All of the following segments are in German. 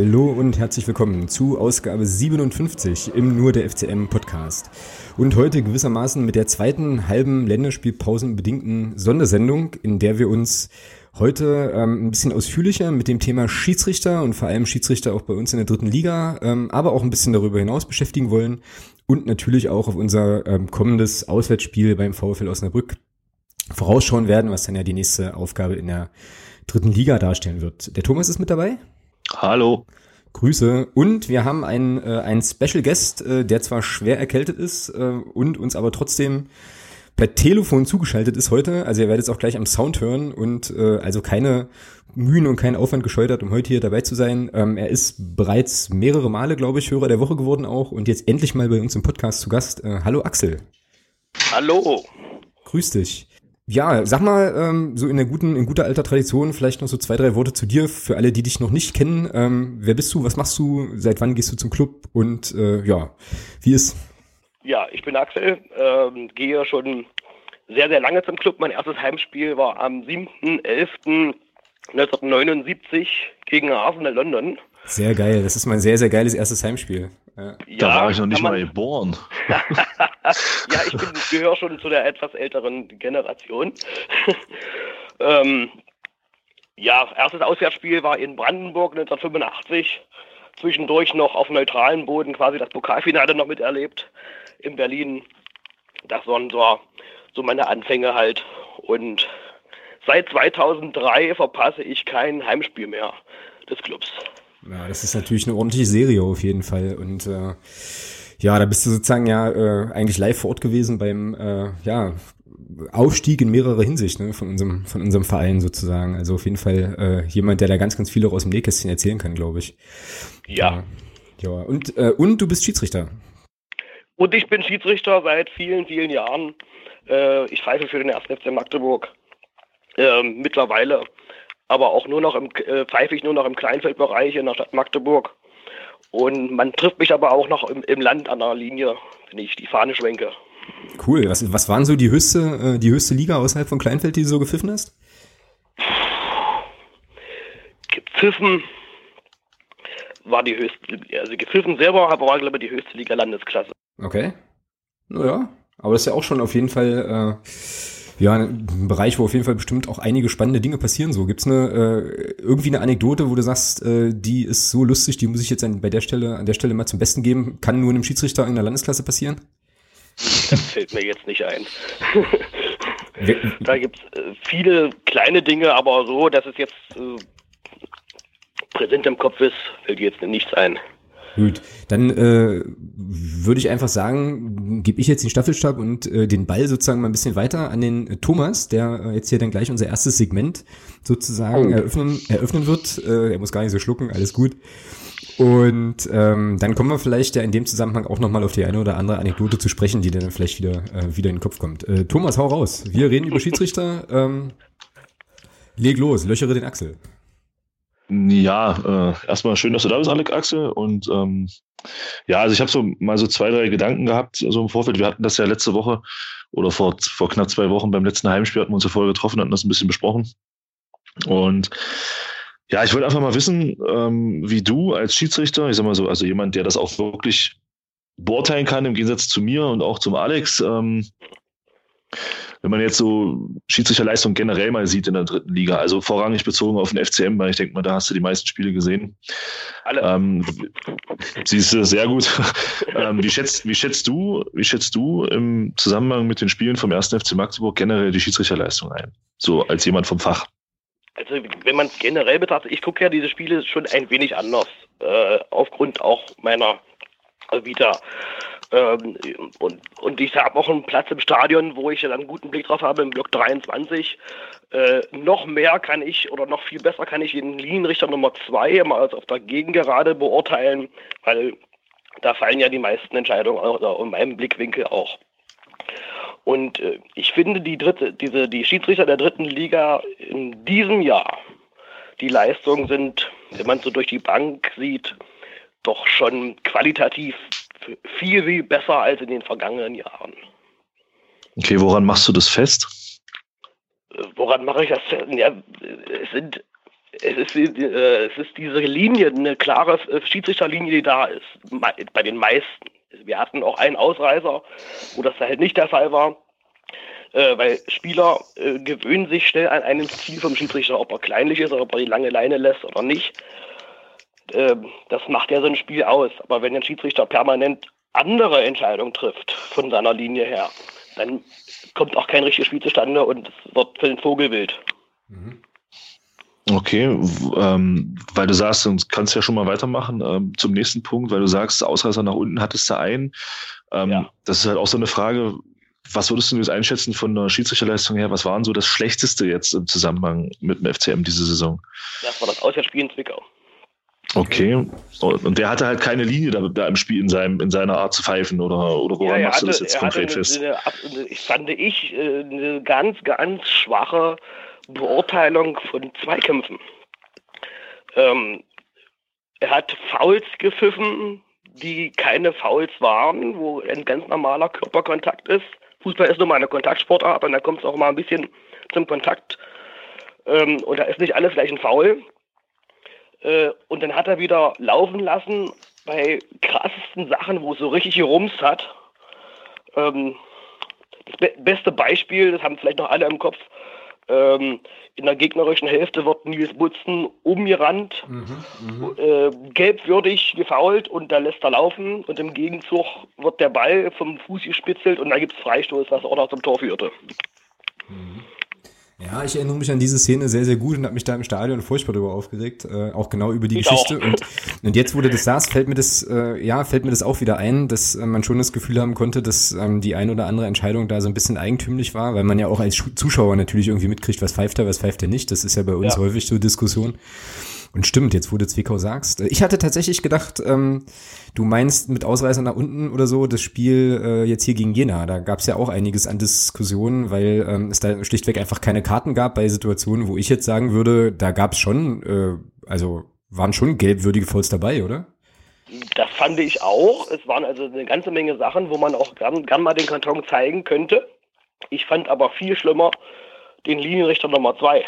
Hallo und herzlich willkommen zu Ausgabe 57 im Nur der FCM Podcast. Und heute gewissermaßen mit der zweiten halben Länderspielpausenbedingten Sondersendung, in der wir uns heute ähm, ein bisschen ausführlicher mit dem Thema Schiedsrichter und vor allem Schiedsrichter auch bei uns in der dritten Liga, ähm, aber auch ein bisschen darüber hinaus beschäftigen wollen und natürlich auch auf unser ähm, kommendes Auswärtsspiel beim VfL Osnabrück vorausschauen werden, was dann ja die nächste Aufgabe in der dritten Liga darstellen wird. Der Thomas ist mit dabei. Hallo. Grüße. Und wir haben einen, äh, einen Special Guest, äh, der zwar schwer erkältet ist äh, und uns aber trotzdem per Telefon zugeschaltet ist heute. Also ihr werdet es auch gleich am Sound hören und äh, also keine Mühen und keinen Aufwand gescheutert, um heute hier dabei zu sein. Ähm, er ist bereits mehrere Male, glaube ich, Hörer der Woche geworden auch und jetzt endlich mal bei uns im Podcast zu Gast. Äh, hallo Axel. Hallo. Grüß dich. Ja, sag mal, ähm, so in der guten, in guter alter Tradition, vielleicht noch so zwei, drei Worte zu dir, für alle, die dich noch nicht kennen. Ähm, wer bist du, was machst du, seit wann gehst du zum Club und äh, ja, wie ist? Ja, ich bin Axel, ähm, gehe schon sehr, sehr lange zum Club. Mein erstes Heimspiel war am 7.11.1979 gegen Arsenal London. Sehr geil, das ist mein sehr, sehr geiles erstes Heimspiel. Ja, da war ich noch nicht mal geboren. ja, ich bin, gehöre schon zu der etwas älteren Generation. ähm, ja, erstes Auswärtsspiel war in Brandenburg 1985. Zwischendurch noch auf neutralen Boden quasi das Pokalfinale noch miterlebt in Berlin. Das waren so, so meine Anfänge halt. Und seit 2003 verpasse ich kein Heimspiel mehr des Clubs. Ja, das ist natürlich eine ordentliche Serie auf jeden Fall. Und äh, ja, da bist du sozusagen ja äh, eigentlich live vor Ort gewesen beim äh, ja, Aufstieg in mehrerer Hinsicht ne, von, unserem, von unserem Verein sozusagen. Also auf jeden Fall äh, jemand, der da ganz, ganz viel auch aus dem Nähkästchen erzählen kann, glaube ich. Ja. ja. Und, äh, und du bist Schiedsrichter. Und ich bin Schiedsrichter seit vielen, vielen Jahren. Äh, ich pfeife für den 1. FC Magdeburg. Äh, mittlerweile aber auch nur noch im, äh, pfeife ich nur noch im Kleinfeldbereich in der Stadt Magdeburg. Und man trifft mich aber auch noch im, im Land an der Linie, wenn ich die Fahne schwenke. Cool. Was, was waren so die höchste, äh, die höchste Liga außerhalb von Kleinfeld, die du so gepfiffen hast? Gepfiffen war die höchste, also gepfiffen selber aber war, glaube ich, die höchste Liga Landesklasse. Okay. Naja, aber das ist ja auch schon auf jeden Fall äh, ja, ein Bereich, wo auf jeden Fall bestimmt auch einige spannende Dinge passieren. So gibt's eine äh, irgendwie eine Anekdote, wo du sagst, äh, die ist so lustig, die muss ich jetzt an, bei der Stelle an der Stelle mal zum Besten geben. Kann nur einem Schiedsrichter in der Landesklasse passieren? Das fällt mir jetzt nicht ein. da gibt's äh, viele kleine Dinge, aber so, dass es jetzt äh, präsent im Kopf ist, fällt jetzt nichts ein. Gut, dann äh, würde ich einfach sagen, gebe ich jetzt den Staffelstab und äh, den Ball sozusagen mal ein bisschen weiter an den äh, Thomas, der äh, jetzt hier dann gleich unser erstes Segment sozusagen oh. eröffnen, eröffnen wird. Äh, er muss gar nicht so schlucken, alles gut. Und ähm, dann kommen wir vielleicht ja in dem Zusammenhang auch nochmal auf die eine oder andere Anekdote zu sprechen, die dann vielleicht wieder, äh, wieder in den Kopf kommt. Äh, Thomas, hau raus. Wir reden über Schiedsrichter. Ähm, leg los, löchere den Axel. Ja, äh, erstmal schön, dass du da bist, Alec Axel. Und ähm, ja, also ich habe so mal so zwei, drei Gedanken gehabt, so im Vorfeld. Wir hatten das ja letzte Woche oder vor, vor knapp zwei Wochen beim letzten Heimspiel hatten wir uns ja vorher getroffen, hatten das ein bisschen besprochen. Und ja, ich wollte einfach mal wissen, ähm, wie du als Schiedsrichter, ich sag mal so, also jemand, der das auch wirklich beurteilen kann, im Gegensatz zu mir und auch zum Alex, ähm, wenn man jetzt so Schiedsrichterleistung generell mal sieht in der dritten Liga, also vorrangig bezogen auf den FCM, weil ich denke mal, da hast du die meisten Spiele gesehen. Alle. Ähm, siehst du sehr gut. ähm, wie, schätzt, wie, schätzt du, wie schätzt du im Zusammenhang mit den Spielen vom 1. FC Magdeburg generell die Schiedsrichterleistung ein? So als jemand vom Fach. Also wenn man es generell betrachtet, ich gucke ja diese Spiele schon ein wenig anders, äh, aufgrund auch meiner Vita. Ähm, und, und ich habe auch einen Platz im Stadion, wo ich dann einen guten Blick drauf habe, im Block 23. Äh, noch mehr kann ich oder noch viel besser kann ich den Linienrichter Nummer 2 mal als auf der Gegengerade beurteilen, weil da fallen ja die meisten Entscheidungen oder in meinem Blickwinkel auch. Und äh, ich finde die dritte, diese, die Schiedsrichter der dritten Liga in diesem Jahr, die Leistungen sind, wenn man so durch die Bank sieht, doch schon qualitativ viel, viel besser als in den vergangenen Jahren. Okay, woran machst du das fest? Woran mache ich das fest? Ja, es sind es ist, äh, es ist diese Linie, eine klare Schiedsrichterlinie, die da ist, bei den meisten. Wir hatten auch einen Ausreißer, wo das halt nicht der Fall war. Äh, weil Spieler äh, gewöhnen sich schnell an einen Ziel vom Schiedsrichter, ob er kleinlich ist oder ob er die lange Leine lässt oder nicht. Äh, das macht ja so ein Spiel aus. Aber wenn ein Schiedsrichter permanent andere Entscheidungen trifft von seiner Linie her, dann kommt auch kein richtiges Spiel zustande und es wird für den Vogel wild. Mhm. Okay, ähm, weil du sagst, du kannst ja schon mal weitermachen ähm, zum nächsten Punkt, weil du sagst, Ausreißer nach unten hattest du einen. Ähm, ja. Das ist halt auch so eine Frage, was würdest du jetzt einschätzen von der Schiedsrichterleistung her? Was waren so das Schlechteste jetzt im Zusammenhang mit dem FCM diese Saison? Das war das Auswärtsspiel in Zwickau. Okay. Und der hatte halt keine Linie da, da, im Spiel in, seinem, in seiner Art zu pfeifen oder, oder woran ja, machst hatte, du das jetzt konkret eine, fest? Eine, ich fand ich äh, eine ganz, ganz schwache Beurteilung von Zweikämpfen. Ähm, er hat Fouls gepfiffen, die keine Fouls waren, wo ein ganz normaler Körperkontakt ist. Fußball ist nun mal eine Kontaktsportart und da kommt es auch mal ein bisschen zum Kontakt. Ähm, und da ist nicht alles gleich ein Foul. Äh, und dann hat er wieder laufen lassen bei krassesten Sachen, wo es so richtig gerumst hat. Ähm, das be beste Beispiel, das haben vielleicht noch alle im Kopf, ähm, in der gegnerischen Hälfte wird Nils Butzen umgerannt, mhm, mhm, äh, gelbwürdig gefault und da lässt er laufen und im Gegenzug wird der Ball vom Fuß gespitzelt und da gibt es Freistoß, was auch noch zum Tor führte. Mhm. Ja, ich erinnere mich an diese Szene sehr, sehr gut und habe mich da im Stadion furchtbar darüber aufgeregt, äh, auch genau über die ich Geschichte. Und, und jetzt, wo du das sagst, fällt mir das, äh, ja, fällt mir das auch wieder ein, dass äh, man schon das Gefühl haben konnte, dass ähm, die ein oder andere Entscheidung da so ein bisschen eigentümlich war, weil man ja auch als Zuschauer natürlich irgendwie mitkriegt, was pfeift er, was pfeift er nicht. Das ist ja bei uns ja. häufig so Diskussion. Und stimmt, jetzt wo du Zwickau sagst. Ich hatte tatsächlich gedacht, ähm, du meinst mit Ausreißer nach unten oder so das Spiel äh, jetzt hier gegen Jena. Da gab es ja auch einiges an Diskussionen, weil ähm, es da schlichtweg einfach keine Karten gab bei Situationen, wo ich jetzt sagen würde, da gab es schon, äh, also waren schon gelbwürdige Fouls dabei, oder? Das fand ich auch. Es waren also eine ganze Menge Sachen, wo man auch gern, gern mal den Karton zeigen könnte. Ich fand aber viel schlimmer den Linienrichter Nummer zwei.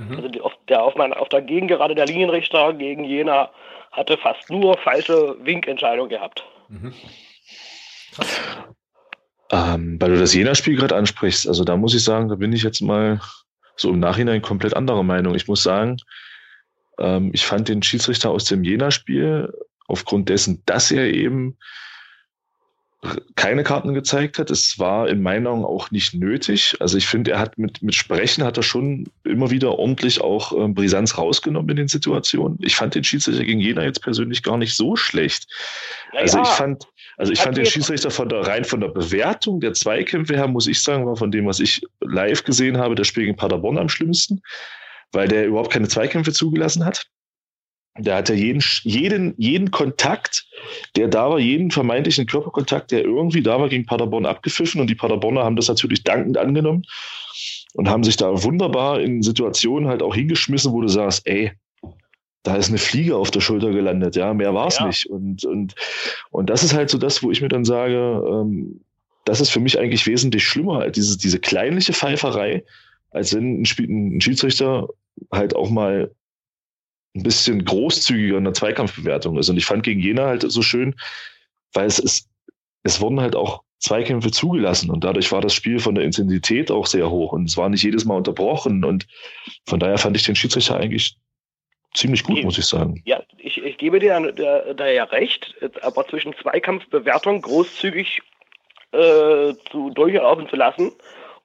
Mhm. Also der, auf, mein, auf der Gegengerade der Linienrichter gegen Jena hatte fast nur falsche Winkentscheidungen gehabt. Mhm. Ähm, weil du das Jena-Spiel gerade ansprichst, also da muss ich sagen, da bin ich jetzt mal so im Nachhinein komplett anderer Meinung. Ich muss sagen, ähm, ich fand den Schiedsrichter aus dem Jena-Spiel aufgrund dessen, dass er eben keine Karten gezeigt hat. Es war in meinen Augen auch nicht nötig. Also ich finde, er hat mit, mit Sprechen hat er schon immer wieder ordentlich auch ähm, Brisanz rausgenommen in den Situationen. Ich fand den Schiedsrichter gegen Jena jetzt persönlich gar nicht so schlecht. Ja, also ich fand, also ich fand den Schiedsrichter von der, rein von der Bewertung der Zweikämpfe her, muss ich sagen, war von dem, was ich live gesehen habe, der Spiel gegen Paderborn am schlimmsten, weil der überhaupt keine Zweikämpfe zugelassen hat. Der hat ja jeden, jeden, jeden Kontakt, der da war, jeden vermeintlichen Körperkontakt, der irgendwie da war, gegen Paderborn abgepfiffen. Und die Paderborner haben das natürlich dankend angenommen und haben sich da wunderbar in Situationen halt auch hingeschmissen, wo du sagst, ey, da ist eine Fliege auf der Schulter gelandet, ja, mehr war es ja. nicht. Und, und, und das ist halt so das, wo ich mir dann sage, ähm, das ist für mich eigentlich wesentlich schlimmer, als diese, diese kleinliche Pfeiferei, als wenn ein, Spiel, ein Schiedsrichter halt auch mal ein bisschen großzügiger in der Zweikampfbewertung ist. Und ich fand gegen Jena halt so schön, weil es ist, es wurden halt auch Zweikämpfe zugelassen und dadurch war das Spiel von der Intensität auch sehr hoch und es war nicht jedes Mal unterbrochen und von daher fand ich den Schiedsrichter eigentlich ziemlich gut, muss ich sagen. Ja, ich, ich gebe dir da, da ja recht, aber zwischen Zweikampfbewertung großzügig äh, zu durchlaufen zu lassen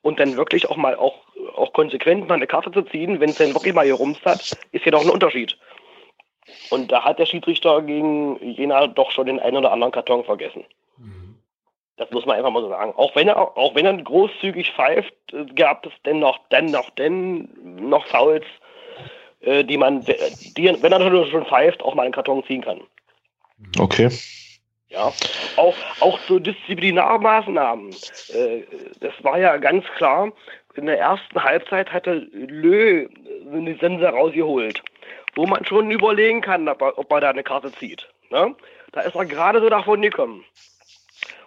und dann wirklich auch mal auch, auch konsequent mal eine Karte zu ziehen, wenn es dann wirklich mal hier rumst hat, ist ja doch ein Unterschied. Und da hat der Schiedsrichter gegen Jena doch schon den einen oder anderen Karton vergessen. Mhm. Das muss man einfach mal so sagen. Auch wenn er, auch wenn er großzügig pfeift, äh, gab es dennoch, dennoch, denn noch Fouls, äh, die man, die, wenn er schon pfeift, auch mal einen Karton ziehen kann. Okay. Ja, auch, auch so Disziplinarmaßnahmen. Äh, das war ja ganz klar. In der ersten Halbzeit hatte Lö eine Sense rausgeholt, wo man schon überlegen kann, ob er, da eine Karte zieht. Ne? Da ist er gerade so davon gekommen.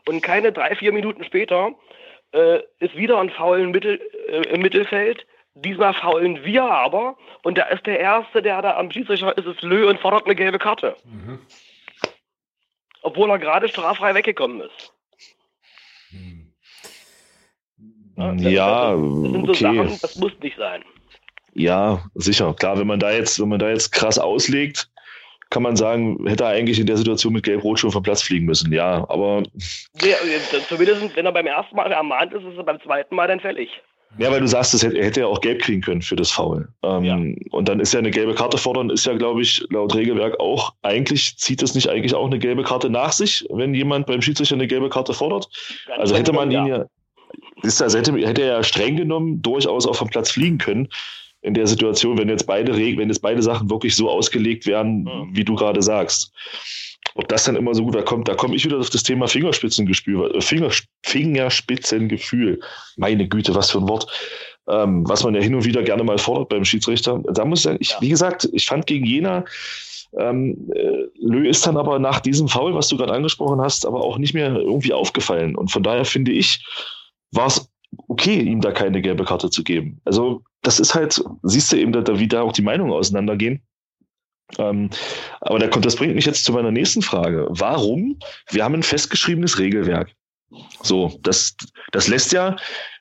Und keine drei, vier Minuten später äh, ist wieder ein Foul im, Mittel, äh, im Mittelfeld, Diesmal faulen wir aber und da ist der Erste, der da am Schiedsrichter ist, ist Lö und fordert eine gelbe Karte. Mhm. Obwohl er gerade straffrei weggekommen ist. Hm. Ja, das, das, das sind so okay. Sachen, das muss nicht sein. Ja, sicher. Klar, wenn man da jetzt, wenn man da jetzt krass auslegt, kann man sagen, hätte er eigentlich in der Situation mit Gelb-Rot schon vom Platz fliegen müssen. Ja, aber. Ja, zumindest, wenn er beim ersten Mal ermahnt ist, ist er beim zweiten Mal dann fällig. Ja, weil du sagst, das hätte, er hätte ja auch gelb kriegen können für das Foul. Ähm, ja. Und dann ist ja eine gelbe Karte fordern, ist ja, glaube ich, laut Regelwerk auch, eigentlich zieht es nicht eigentlich auch eine gelbe Karte nach sich, wenn jemand beim Schiedsrichter eine gelbe Karte fordert. Ganz also hätte man ihn ja, ist also hätte, hätte er ja streng genommen durchaus auch vom Platz fliegen können in der Situation, wenn jetzt beide wenn jetzt beide Sachen wirklich so ausgelegt werden, mhm. wie du gerade sagst. Ob das dann immer so gut da kommt, da komme ich wieder auf das Thema Fingerspitzengefühl, äh, Finger, Fingerspitzengefühl. Meine Güte, was für ein Wort. Ähm, was man ja hin und wieder gerne mal fordert beim Schiedsrichter. Da muss ich sagen, ich, wie gesagt, ich fand gegen Jena, ähm, äh, Lö ist dann aber nach diesem Foul, was du gerade angesprochen hast, aber auch nicht mehr irgendwie aufgefallen. Und von daher finde ich, war es okay, ihm da keine gelbe Karte zu geben. Also das ist halt, siehst du eben, da, wie da auch die Meinungen auseinandergehen. Ähm, aber da kommt, das bringt mich jetzt zu meiner nächsten Frage. Warum? Wir haben ein festgeschriebenes Regelwerk. So, das, das lässt ja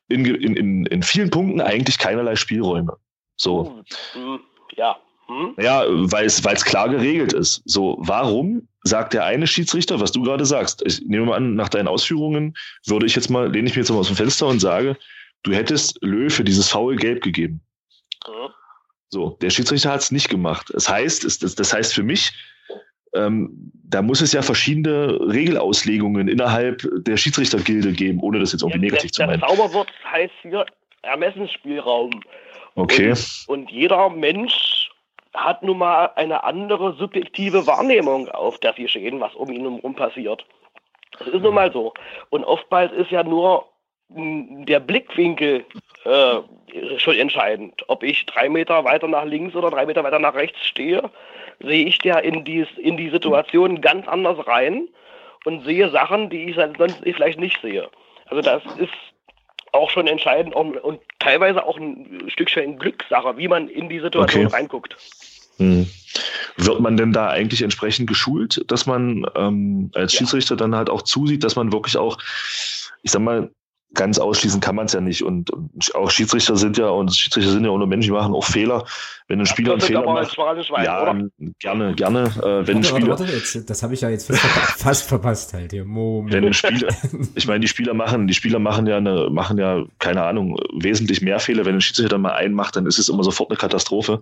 in, in, in vielen Punkten eigentlich keinerlei Spielräume. So. Hm, ja. Hm? Ja, weil es, weil es klar geregelt ist. So, warum sagt der eine Schiedsrichter, was du gerade sagst? Ich nehme mal an, nach deinen Ausführungen würde ich jetzt mal, lehne ich mir jetzt mal aus dem Fenster und sage, du hättest Löw für dieses Foul gelb gegeben. Mhm. So, der Schiedsrichter hat es nicht gemacht. Das heißt, es, das, das heißt für mich, ähm, da muss es ja verschiedene Regelauslegungen innerhalb der Schiedsrichtergilde geben, ohne das jetzt irgendwie ja, negativ der, zu meinen. Der Zauberwort heißt hier Ermessensspielraum. Okay. Und, und, jeder Mensch hat nun mal eine andere subjektive Wahrnehmung auf das Geschehen, was um ihn herum passiert. Das ist nun mal so. Und oftmals ist ja nur der Blickwinkel äh, schon entscheidend. Ob ich drei Meter weiter nach links oder drei Meter weiter nach rechts stehe, sehe ich ja in die, in die Situation ganz anders rein und sehe Sachen, die ich sonst vielleicht nicht sehe. Also das ist auch schon entscheidend und, und teilweise auch ein Stückchen Glückssache, wie man in die Situation okay. reinguckt. Hm. Wird man denn da eigentlich entsprechend geschult, dass man ähm, als Schiedsrichter ja. dann halt auch zusieht, dass man wirklich auch, ich sag mal, ganz ausschließen kann man es ja nicht. Und, auch Schiedsrichter sind ja, und Schiedsrichter sind ja ohne Menschen, die machen auch Fehler. Wenn ein Spieler einen Fehler macht, Schwein, ja, oder? gerne, gerne. Äh, wenn warte, Spieler, warte, warte, jetzt, das habe ich ja jetzt fast, fast verpasst halt hier. Moment. Wenn ein Spieler, ich meine, die Spieler machen, die Spieler machen ja eine, machen ja, keine Ahnung, wesentlich mehr Fehler. Wenn ein Schiedsrichter mal einen macht, dann ist es immer sofort eine Katastrophe.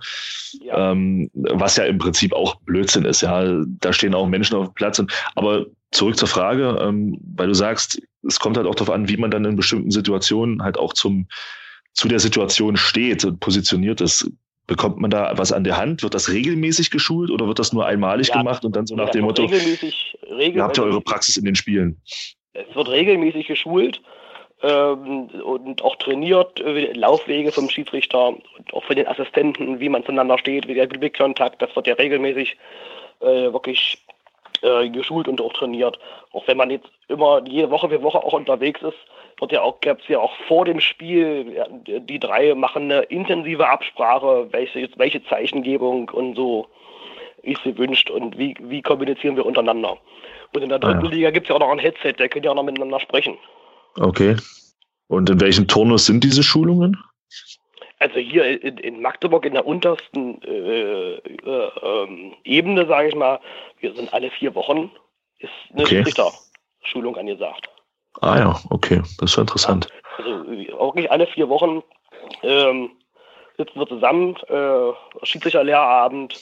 Ja. Ähm, was ja im Prinzip auch Blödsinn ist, ja. Da stehen auch Menschen auf dem Platz. Und, aber zurück zur Frage, ähm, weil du sagst, es kommt halt auch darauf an, wie man dann in bestimmten Situationen halt auch zum, zu der Situation steht und positioniert ist. Bekommt man da was an der Hand? Wird das regelmäßig geschult oder wird das nur einmalig ja, gemacht und dann so nach dem Motto, regelmäßig, regelmäßig, habt ihr eure Praxis in den Spielen? Es wird regelmäßig geschult ähm, und auch trainiert, äh, Laufwege vom Schiedsrichter und auch von den Assistenten, wie man zueinander steht, wie der Blickkontakt, das wird ja regelmäßig äh, wirklich äh, geschult und auch trainiert. Auch wenn man jetzt immer jede Woche für Woche auch unterwegs ist, wird ja auch, gab es ja auch vor dem Spiel, die drei machen eine intensive Absprache, welche, welche Zeichengebung und so ist sie wünscht und wie, wie kommunizieren wir untereinander. Und in der dritten ah, ja. Liga gibt es ja auch noch ein Headset, der können ja auch noch miteinander sprechen. Okay. Und in welchem Turnus sind diese Schulungen? Also hier in, in Magdeburg in der untersten äh, äh, äh, Ebene, sage ich mal, wir sind alle vier Wochen, ist eine okay. Schulung angesagt. Ah ja, okay, das ist interessant. Also wirklich alle vier Wochen ähm, sitzen wir zusammen, äh, Schiedsrichterlehrabend,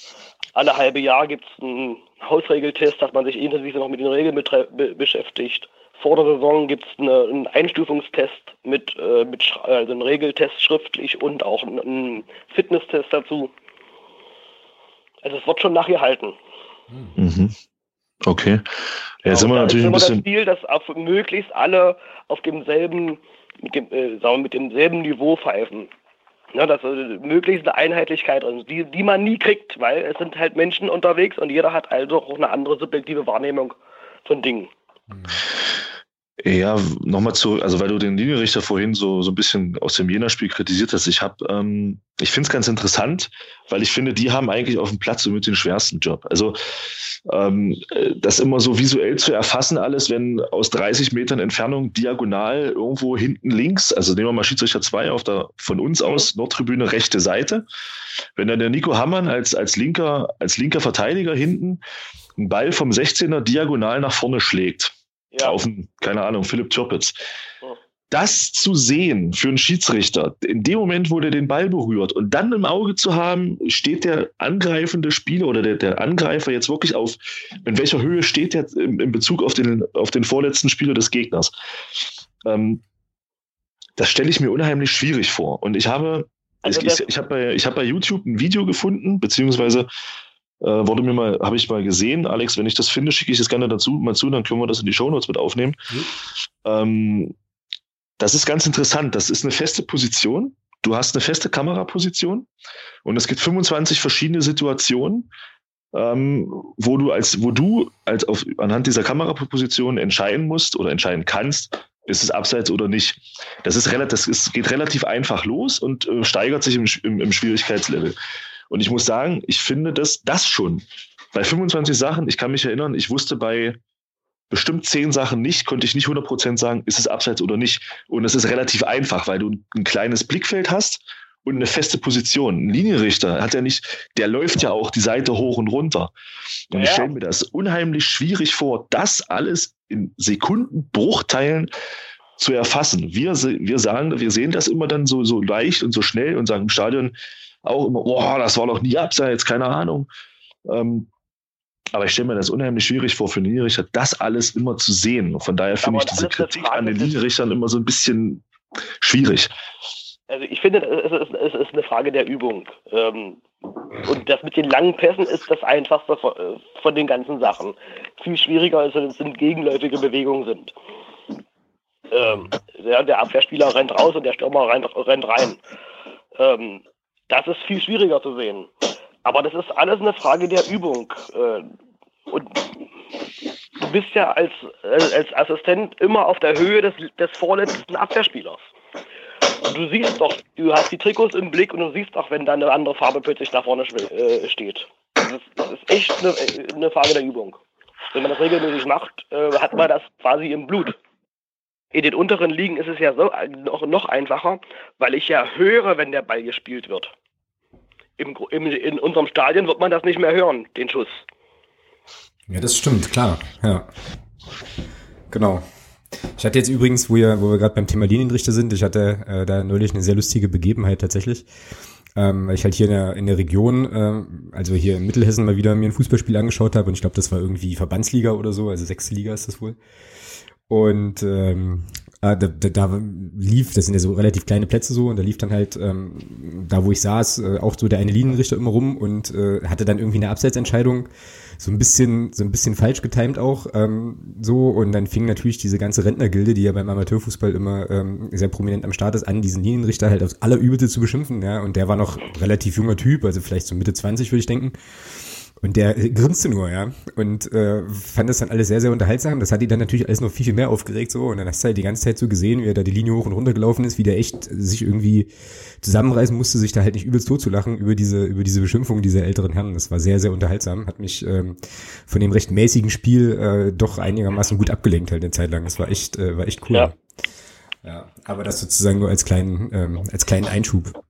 alle halbe Jahr gibt es einen Hausregeltest, dass man sich intensiv noch mit den Regeln be beschäftigt vor der Saison gibt es eine, einen Einstufungstest mit, äh, mit also einen Regeltest schriftlich und auch einen, einen Fitnesstest dazu. Also es wird schon nachgehalten. Mhm. Okay. Ja, jetzt sind wir natürlich ein bisschen. Das Ziel, dass auf möglichst alle auf demselben, mit dem, äh, sagen wir, mit demselben Niveau pfeifen. Ja, dass äh, möglichst eine Einheitlichkeit ist, die, die man nie kriegt, weil es sind halt Menschen unterwegs und jeder hat also auch eine andere subjektive Wahrnehmung von Dingen. Mhm. Ja, nochmal zu, also weil du den Linienrichter vorhin so, so ein bisschen aus dem Jena-Spiel kritisiert hast. Ich habe, ähm, ich finde es ganz interessant, weil ich finde, die haben eigentlich auf dem Platz somit den schwersten Job. Also ähm, das immer so visuell zu erfassen, alles, wenn aus 30 Metern Entfernung diagonal irgendwo hinten links, also nehmen wir mal Schiedsrichter 2 auf der von uns aus, Nordtribüne, rechte Seite, wenn dann der Nico Hammann als, als linker, als linker Verteidiger hinten einen Ball vom 16er diagonal nach vorne schlägt ja. auf einen, keine Ahnung, Philipp Türpitz. Das zu sehen für einen Schiedsrichter, in dem Moment, wo der den Ball berührt und dann im Auge zu haben, steht der angreifende Spieler oder der, der Angreifer jetzt wirklich auf, in welcher Höhe steht der in, in Bezug auf den, auf den vorletzten Spieler des Gegners. Ähm, das stelle ich mir unheimlich schwierig vor. Und ich habe, also ich, ich, ich habe bei, hab bei YouTube ein Video gefunden, beziehungsweise äh, wurde mir mal, habe ich mal gesehen, Alex, wenn ich das finde, schicke ich das gerne dazu mal zu, dann können wir das in die Shownotes mit aufnehmen. Mhm. Ähm, das ist ganz interessant. Das ist eine feste Position. Du hast eine feste Kameraposition und es gibt 25 verschiedene Situationen, ähm, wo du als, wo du als auf, anhand dieser Kameraposition entscheiden musst oder entscheiden kannst, ist es abseits oder nicht. Das ist relativ, das ist, geht relativ einfach los und äh, steigert sich im, im, im Schwierigkeitslevel. Und ich muss sagen, ich finde das, das schon. Bei 25 Sachen, ich kann mich erinnern, ich wusste bei bestimmt zehn Sachen nicht, konnte ich nicht 100% sagen, ist es abseits oder nicht. Und es ist relativ einfach, weil du ein kleines Blickfeld hast und eine feste Position. Ein Linienrichter hat ja nicht, der läuft ja auch die Seite hoch und runter. Und ja. ich stelle mir das unheimlich schwierig vor, das alles in Sekundenbruchteilen zu erfassen. Wir, wir sagen, wir sehen das immer dann so, so leicht und so schnell und sagen im Stadion, auch immer, boah, das war doch nie abseits, keine Ahnung. Ähm, aber ich stelle mir das unheimlich schwierig vor, für Linienrichter das alles immer zu sehen. Von daher finde ich diese Kritik an den Linienrichtern immer so ein bisschen schwierig. Also ich finde, es ist, es ist eine Frage der Übung. Ähm, und das mit den langen Pässen ist das einfachste von den ganzen Sachen. Viel schwieriger ist, wenn es gegenläufige Bewegungen sind. Ähm, der, Abwehrspieler rennt raus und der Stürmer rennt, rennt rein. Das ist viel schwieriger zu sehen. Aber das ist alles eine Frage der Übung. Äh, und du bist ja als, als Assistent immer auf der Höhe des, des vorletzten Abwehrspielers. Und du siehst doch, du hast die Trikots im Blick und du siehst doch, wenn da eine andere Farbe plötzlich da vorne äh, steht. Das ist, das ist echt eine, eine, Frage der Übung. Wenn man das regelmäßig macht, äh, hat man das quasi im Blut. In den unteren Ligen ist es ja so, noch, noch einfacher, weil ich ja höre, wenn der Ball gespielt wird. Im, im, in unserem Stadion wird man das nicht mehr hören, den Schuss. Ja, das stimmt, klar. Ja. Genau. Ich hatte jetzt übrigens, wo, wir, wo wir gerade beim Thema Linienrichter sind, ich hatte äh, da neulich eine sehr lustige Begebenheit tatsächlich. Ähm, weil ich halt hier in der, in der Region, äh, also hier in Mittelhessen mal wieder mir ein Fußballspiel angeschaut habe und ich glaube, das war irgendwie Verbandsliga oder so, also sechste Liga ist das wohl. Und ähm, äh, da, da, da lief, das sind ja so relativ kleine Plätze so, und da lief dann halt, ähm, da wo ich saß, äh, auch so der eine Linienrichter immer rum und äh, hatte dann irgendwie eine Abseitsentscheidung, so ein bisschen, so ein bisschen falsch getimt auch, ähm, so, und dann fing natürlich diese ganze Rentnergilde, die ja beim Amateurfußball immer ähm, sehr prominent am Start ist, an, diesen Linienrichter halt aufs Allerübelste zu beschimpfen, ja, und der war noch relativ junger Typ, also vielleicht so Mitte 20, würde ich denken. Und der grinste nur, ja. Und äh, fand das dann alles sehr, sehr unterhaltsam. Das hat die dann natürlich alles noch viel, viel mehr aufgeregt so. Und dann hast du halt die ganze Zeit so gesehen, wie er da die Linie hoch und runter gelaufen ist, wie der echt sich irgendwie zusammenreißen musste, sich da halt nicht übelst tot zu lachen über diese, über diese Beschimpfung dieser älteren Herren. Das war sehr, sehr unterhaltsam. Hat mich ähm, von dem recht mäßigen Spiel äh, doch einigermaßen gut abgelenkt halt eine Zeit lang. Das war echt, äh, war echt cool. Ja. ja. Aber das sozusagen nur als kleinen, ähm, als kleinen Einschub.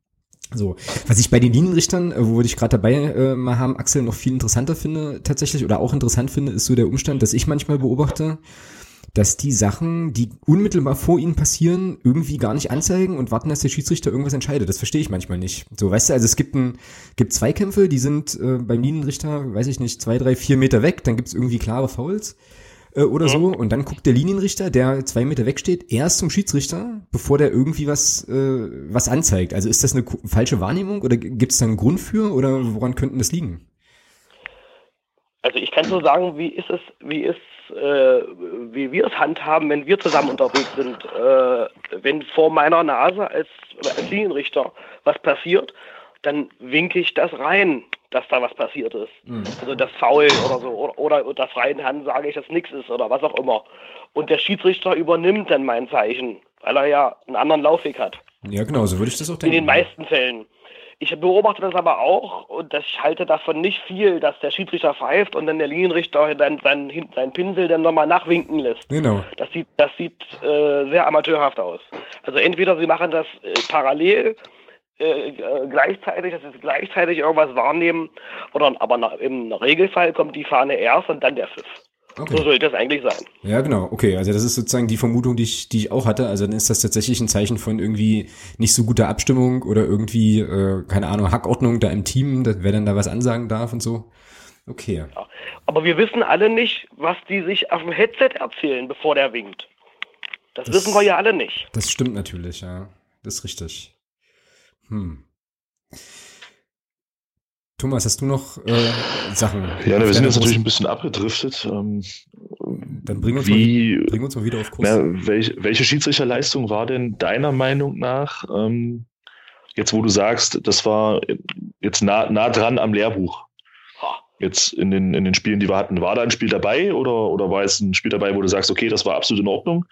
So, was ich bei den Linienrichtern, äh, wo ich gerade dabei äh, mal haben, Axel, noch viel interessanter finde tatsächlich oder auch interessant finde, ist so der Umstand, dass ich manchmal beobachte, dass die Sachen, die unmittelbar vor ihnen passieren, irgendwie gar nicht anzeigen und warten, dass der Schiedsrichter irgendwas entscheidet. Das verstehe ich manchmal nicht. So, weißt du, also es gibt ein, gibt Zweikämpfe, die sind äh, beim Linienrichter, weiß ich nicht, zwei, drei, vier Meter weg, dann gibt's irgendwie klare Fouls äh, oder so. Und dann guckt der Linienrichter, der zwei Meter wegsteht, erst zum Schiedsrichter, bevor der irgendwie was, äh, was anzeigt. Also ist das eine falsche Wahrnehmung oder gibt es da einen Grund für oder woran könnten das liegen? Also ich kann so sagen, wie ist es, wie ist, äh, wie wir es handhaben, wenn wir zusammen unterwegs sind. Äh, wenn vor meiner Nase als, als Linienrichter was passiert, dann winke ich das rein dass da was passiert ist. Mhm. Also das Foul oder so. Oder, oder unter freien Hand sage ich, dass nichts ist oder was auch immer. Und der Schiedsrichter übernimmt dann mein Zeichen, weil er ja einen anderen Laufweg hat. Ja, genau, so würde ich das auch denken. In den meisten Fällen. Ich beobachte das aber auch und ich halte davon nicht viel, dass der Schiedsrichter pfeift und dann der Linienrichter dann seinen, seinen Pinsel dann nochmal nachwinken lässt. Genau. Das sieht, das sieht äh, sehr amateurhaft aus. Also entweder sie machen das äh, parallel, äh, äh gleichzeitig, dass sie gleichzeitig irgendwas wahrnehmen, oder aber im Regelfall kommt die Fahne erst und dann der Pfiff. Okay. So sollte das eigentlich sein. Ja, genau. Okay, also das ist sozusagen die Vermutung, die ich, die ich auch hatte. Also dann ist das tatsächlich ein Zeichen von irgendwie nicht so guter Abstimmung oder irgendwie, äh, keine Ahnung, Hackordnung da im Team, wer dann da was ansagen darf und so. Okay. Ja. Aber wir wissen alle nicht, was die sich auf dem Headset erzählen, bevor der winkt. Das, das wissen wir ja alle nicht. Das stimmt natürlich, ja. Das ist richtig. Hm. Thomas, hast du noch äh, Sachen? Ja, wir sind jetzt natürlich ein bisschen abgedriftet. Ähm, Dann bring uns, wie, mal, bring uns mal wieder auf Kurs. Na, welche, welche Schiedsrichterleistung war denn deiner Meinung nach, ähm, jetzt wo du sagst, das war jetzt nah, nah dran am Lehrbuch? Jetzt in den, in den Spielen, die wir hatten, war da ein Spiel dabei oder, oder war es ein Spiel dabei, wo du sagst, okay, das war absolut in Ordnung?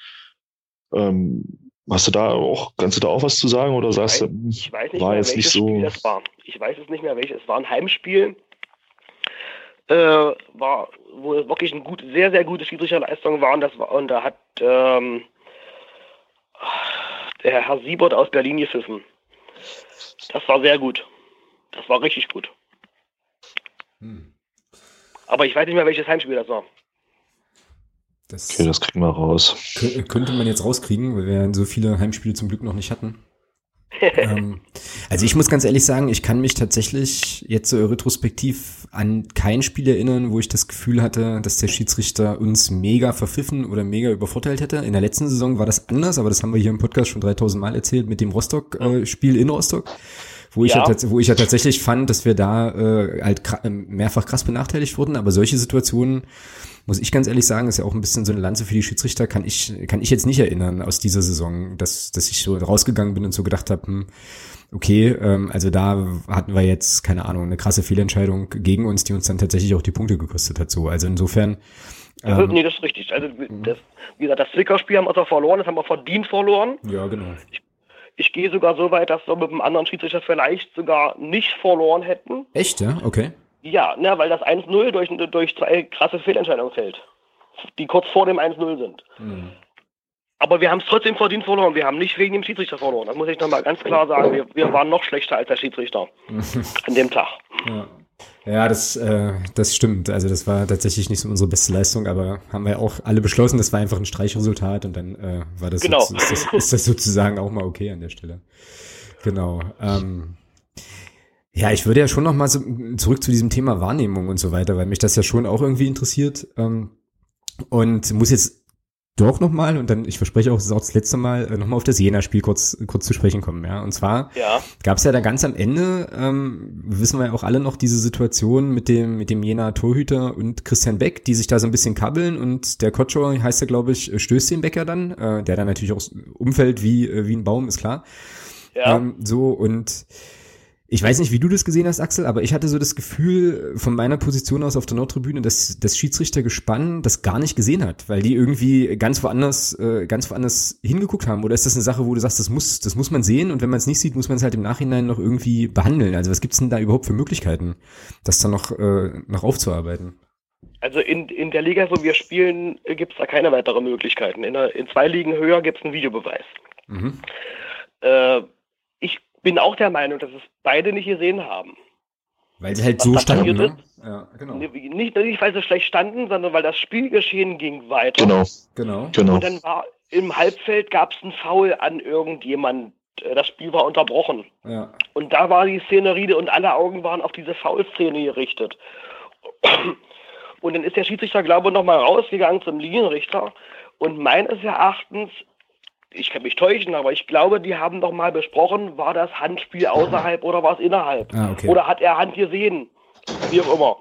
Ähm, Hast du da auch, kannst du da auch was zu sagen oder sagst du, ich weiß nicht war mehr, jetzt nicht so. Spiel das war. Ich weiß es nicht mehr, welches. Es war ein Heimspiel, äh, war, wo wirklich ein gut, sehr, sehr gute Schiedsrichterleistung waren. Das war, und da hat ähm, der Herr Siebert aus Berlin gepfiffen. Das war sehr gut. Das war richtig gut. Hm. Aber ich weiß nicht mehr, welches Heimspiel das war. Das okay, das kriegen wir raus. Könnte man jetzt rauskriegen, weil wir so viele Heimspiele zum Glück noch nicht hatten. ähm, also ich muss ganz ehrlich sagen, ich kann mich tatsächlich jetzt so retrospektiv an kein Spiel erinnern, wo ich das Gefühl hatte, dass der Schiedsrichter uns mega verpfiffen oder mega übervorteilt hätte. In der letzten Saison war das anders, aber das haben wir hier im Podcast schon 3000 Mal erzählt mit dem Rostock-Spiel äh, in Rostock wo ich ja. ja, wo ich ja tatsächlich fand, dass wir da äh, halt mehrfach krass benachteiligt wurden, aber solche Situationen muss ich ganz ehrlich sagen, ist ja auch ein bisschen so eine Lanze für die Schiedsrichter, kann ich, kann ich jetzt nicht erinnern aus dieser Saison, dass, dass ich so rausgegangen bin und so gedacht habe, hm, okay, ähm, also da hatten wir jetzt, keine Ahnung, eine krasse Fehlentscheidung gegen uns, die uns dann tatsächlich auch die Punkte gekostet hat. So, also insofern. Ähm, nee, das ist richtig. Also das, wie gesagt, das Zwickau-Spiel haben wir zwar verloren, das haben wir verdient verloren. Ja, genau. Ich, ich gehe sogar so weit, dass wir mit einem anderen Schiedsrichter vielleicht sogar nicht verloren hätten. Echt, ja? Okay. Ja, ne, weil das 1-0 durch, durch zwei krasse Fehlentscheidungen fällt, die kurz vor dem 1-0 sind. Mhm. Aber wir haben es trotzdem verdient verloren. Wir haben nicht wegen dem Schiedsrichter verloren. Das muss ich nochmal ganz klar sagen. Wir, wir, waren noch schlechter als der Schiedsrichter an dem Tag. Ja. Ja, das, äh, das stimmt. Also das war tatsächlich nicht so unsere beste Leistung, aber haben wir auch alle beschlossen, das war einfach ein Streichresultat und dann äh, war das, genau. so, ist, das, ist das sozusagen auch mal okay an der Stelle. Genau. Ähm, ja, ich würde ja schon noch mal so zurück zu diesem Thema Wahrnehmung und so weiter, weil mich das ja schon auch irgendwie interessiert. Ähm, und muss jetzt doch noch mal und dann, ich verspreche auch, es ist auch das letzte Mal, äh, noch mal auf das Jena-Spiel kurz, kurz zu sprechen kommen. Ja, und zwar ja. gab es ja da ganz am Ende, ähm, wissen wir ja auch alle noch diese Situation mit dem mit dem Jena-Torhüter und Christian Beck, die sich da so ein bisschen kabbeln und der Kotscher heißt ja, glaube ich, stößt den Becker dann, äh, der dann natürlich auch umfällt wie äh, wie ein Baum, ist klar. Ja. Ähm, so und ich weiß nicht, wie du das gesehen hast, Axel, aber ich hatte so das Gefühl von meiner Position aus auf der Nordtribüne, dass das Schiedsrichtergespann das gar nicht gesehen hat, weil die irgendwie ganz woanders, äh, ganz woanders hingeguckt haben. Oder ist das eine Sache, wo du sagst, das muss, das muss man sehen und wenn man es nicht sieht, muss man es halt im Nachhinein noch irgendwie behandeln. Also was gibt's denn da überhaupt für Möglichkeiten, das dann noch, äh, noch aufzuarbeiten? Also in, in der Liga, wo wir spielen, gibt's da keine weiteren Möglichkeiten. In, der, in zwei Ligen höher gibt's einen Videobeweis. Mhm. Äh, ich bin auch der Meinung, dass es beide nicht gesehen haben. Weil sie halt Was so standen, ne? Ja, genau. Nicht, nicht, weil sie schlecht standen, sondern weil das Spielgeschehen ging weiter. Genau. Genau. genau. Und dann war im Halbfeld gab es einen Foul an irgendjemand. Äh, das Spiel war unterbrochen. Ja. Und da war die Szenerie und alle Augen waren auf diese Foul-Szene gerichtet. Und dann ist der Schiedsrichter, glaube ich, nochmal rausgegangen zum Linienrichter. Und meines Erachtens ich kann mich täuschen, aber ich glaube, die haben doch mal besprochen, war das Handspiel außerhalb oder war es innerhalb? Ah, okay. Oder hat er Hand gesehen? Wie auch immer.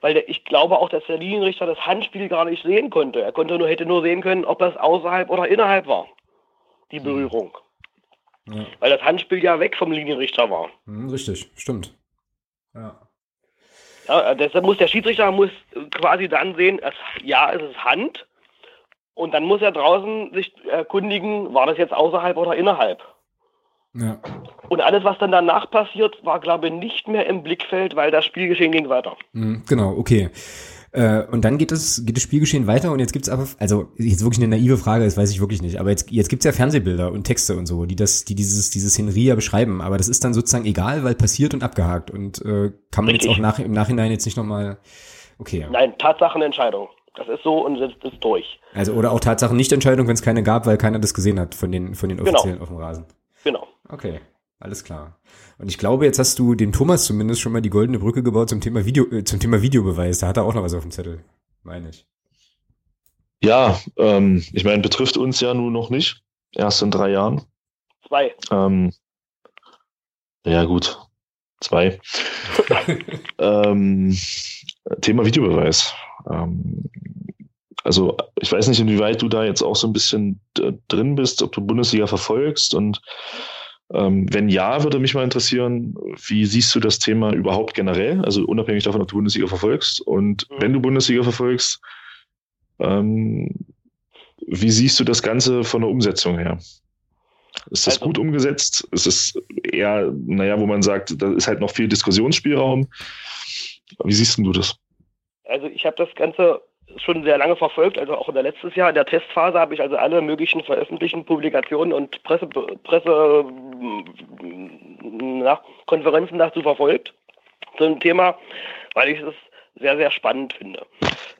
Weil der, ich glaube auch, dass der Linienrichter das Handspiel gar nicht sehen konnte. Er konnte nur, hätte nur sehen können, ob das außerhalb oder innerhalb war. Die hm. Berührung. Ja. Weil das Handspiel ja weg vom Linienrichter war. Hm, richtig, stimmt. Ja. Ja, deshalb muss der Schiedsrichter muss quasi dann sehen, ja, es ist Hand. Und dann muss er draußen sich erkundigen, war das jetzt außerhalb oder innerhalb. Ja. Und alles, was dann danach passiert, war, glaube ich, nicht mehr im Blickfeld, weil das Spielgeschehen ging weiter. Mhm, genau, okay. Äh, und dann geht das, geht das Spielgeschehen weiter und jetzt gibt's aber, also jetzt wirklich eine naive Frage, das weiß ich wirklich nicht, aber jetzt, jetzt gibt's ja Fernsehbilder und Texte und so, die das, die dieses, dieses Szenerie ja beschreiben, aber das ist dann sozusagen egal, weil passiert und abgehakt und äh, kann man Richtig. jetzt auch nach, im Nachhinein jetzt nicht nochmal, okay. Nein, Tatsachenentscheidung. Das ist so und es ist durch. Also oder auch Tatsachen-Nichtentscheidung, wenn es keine gab, weil keiner das gesehen hat von den, von den genau. Offiziellen genau. auf dem Rasen. Genau. Okay. Alles klar. Und ich glaube, jetzt hast du dem Thomas zumindest schon mal die goldene Brücke gebaut zum Thema Video, äh, zum Thema Videobeweis. Da hat er auch noch was auf dem Zettel, meine ich. Ja, ähm, ich meine, betrifft uns ja nun noch nicht. Erst in drei Jahren. Zwei. Ähm, ja, gut. Zwei. ähm, Thema Videobeweis. Ähm, also, ich weiß nicht, inwieweit du da jetzt auch so ein bisschen äh, drin bist, ob du Bundesliga verfolgst und ähm, wenn ja, würde mich mal interessieren, wie siehst du das Thema überhaupt generell? Also unabhängig davon, ob du Bundesliga verfolgst. Und mhm. wenn du Bundesliga verfolgst, ähm, wie siehst du das Ganze von der Umsetzung her? Ist das also, gut umgesetzt? Ist es eher, naja, wo man sagt, da ist halt noch viel Diskussionsspielraum? Wie siehst du das? Also ich habe das Ganze schon sehr lange verfolgt, also auch in der letztes Jahr in der Testphase habe ich also alle möglichen veröffentlichten Publikationen und Presse, Presse nach Konferenzen dazu verfolgt zum Thema, weil ich es sehr, sehr spannend finde.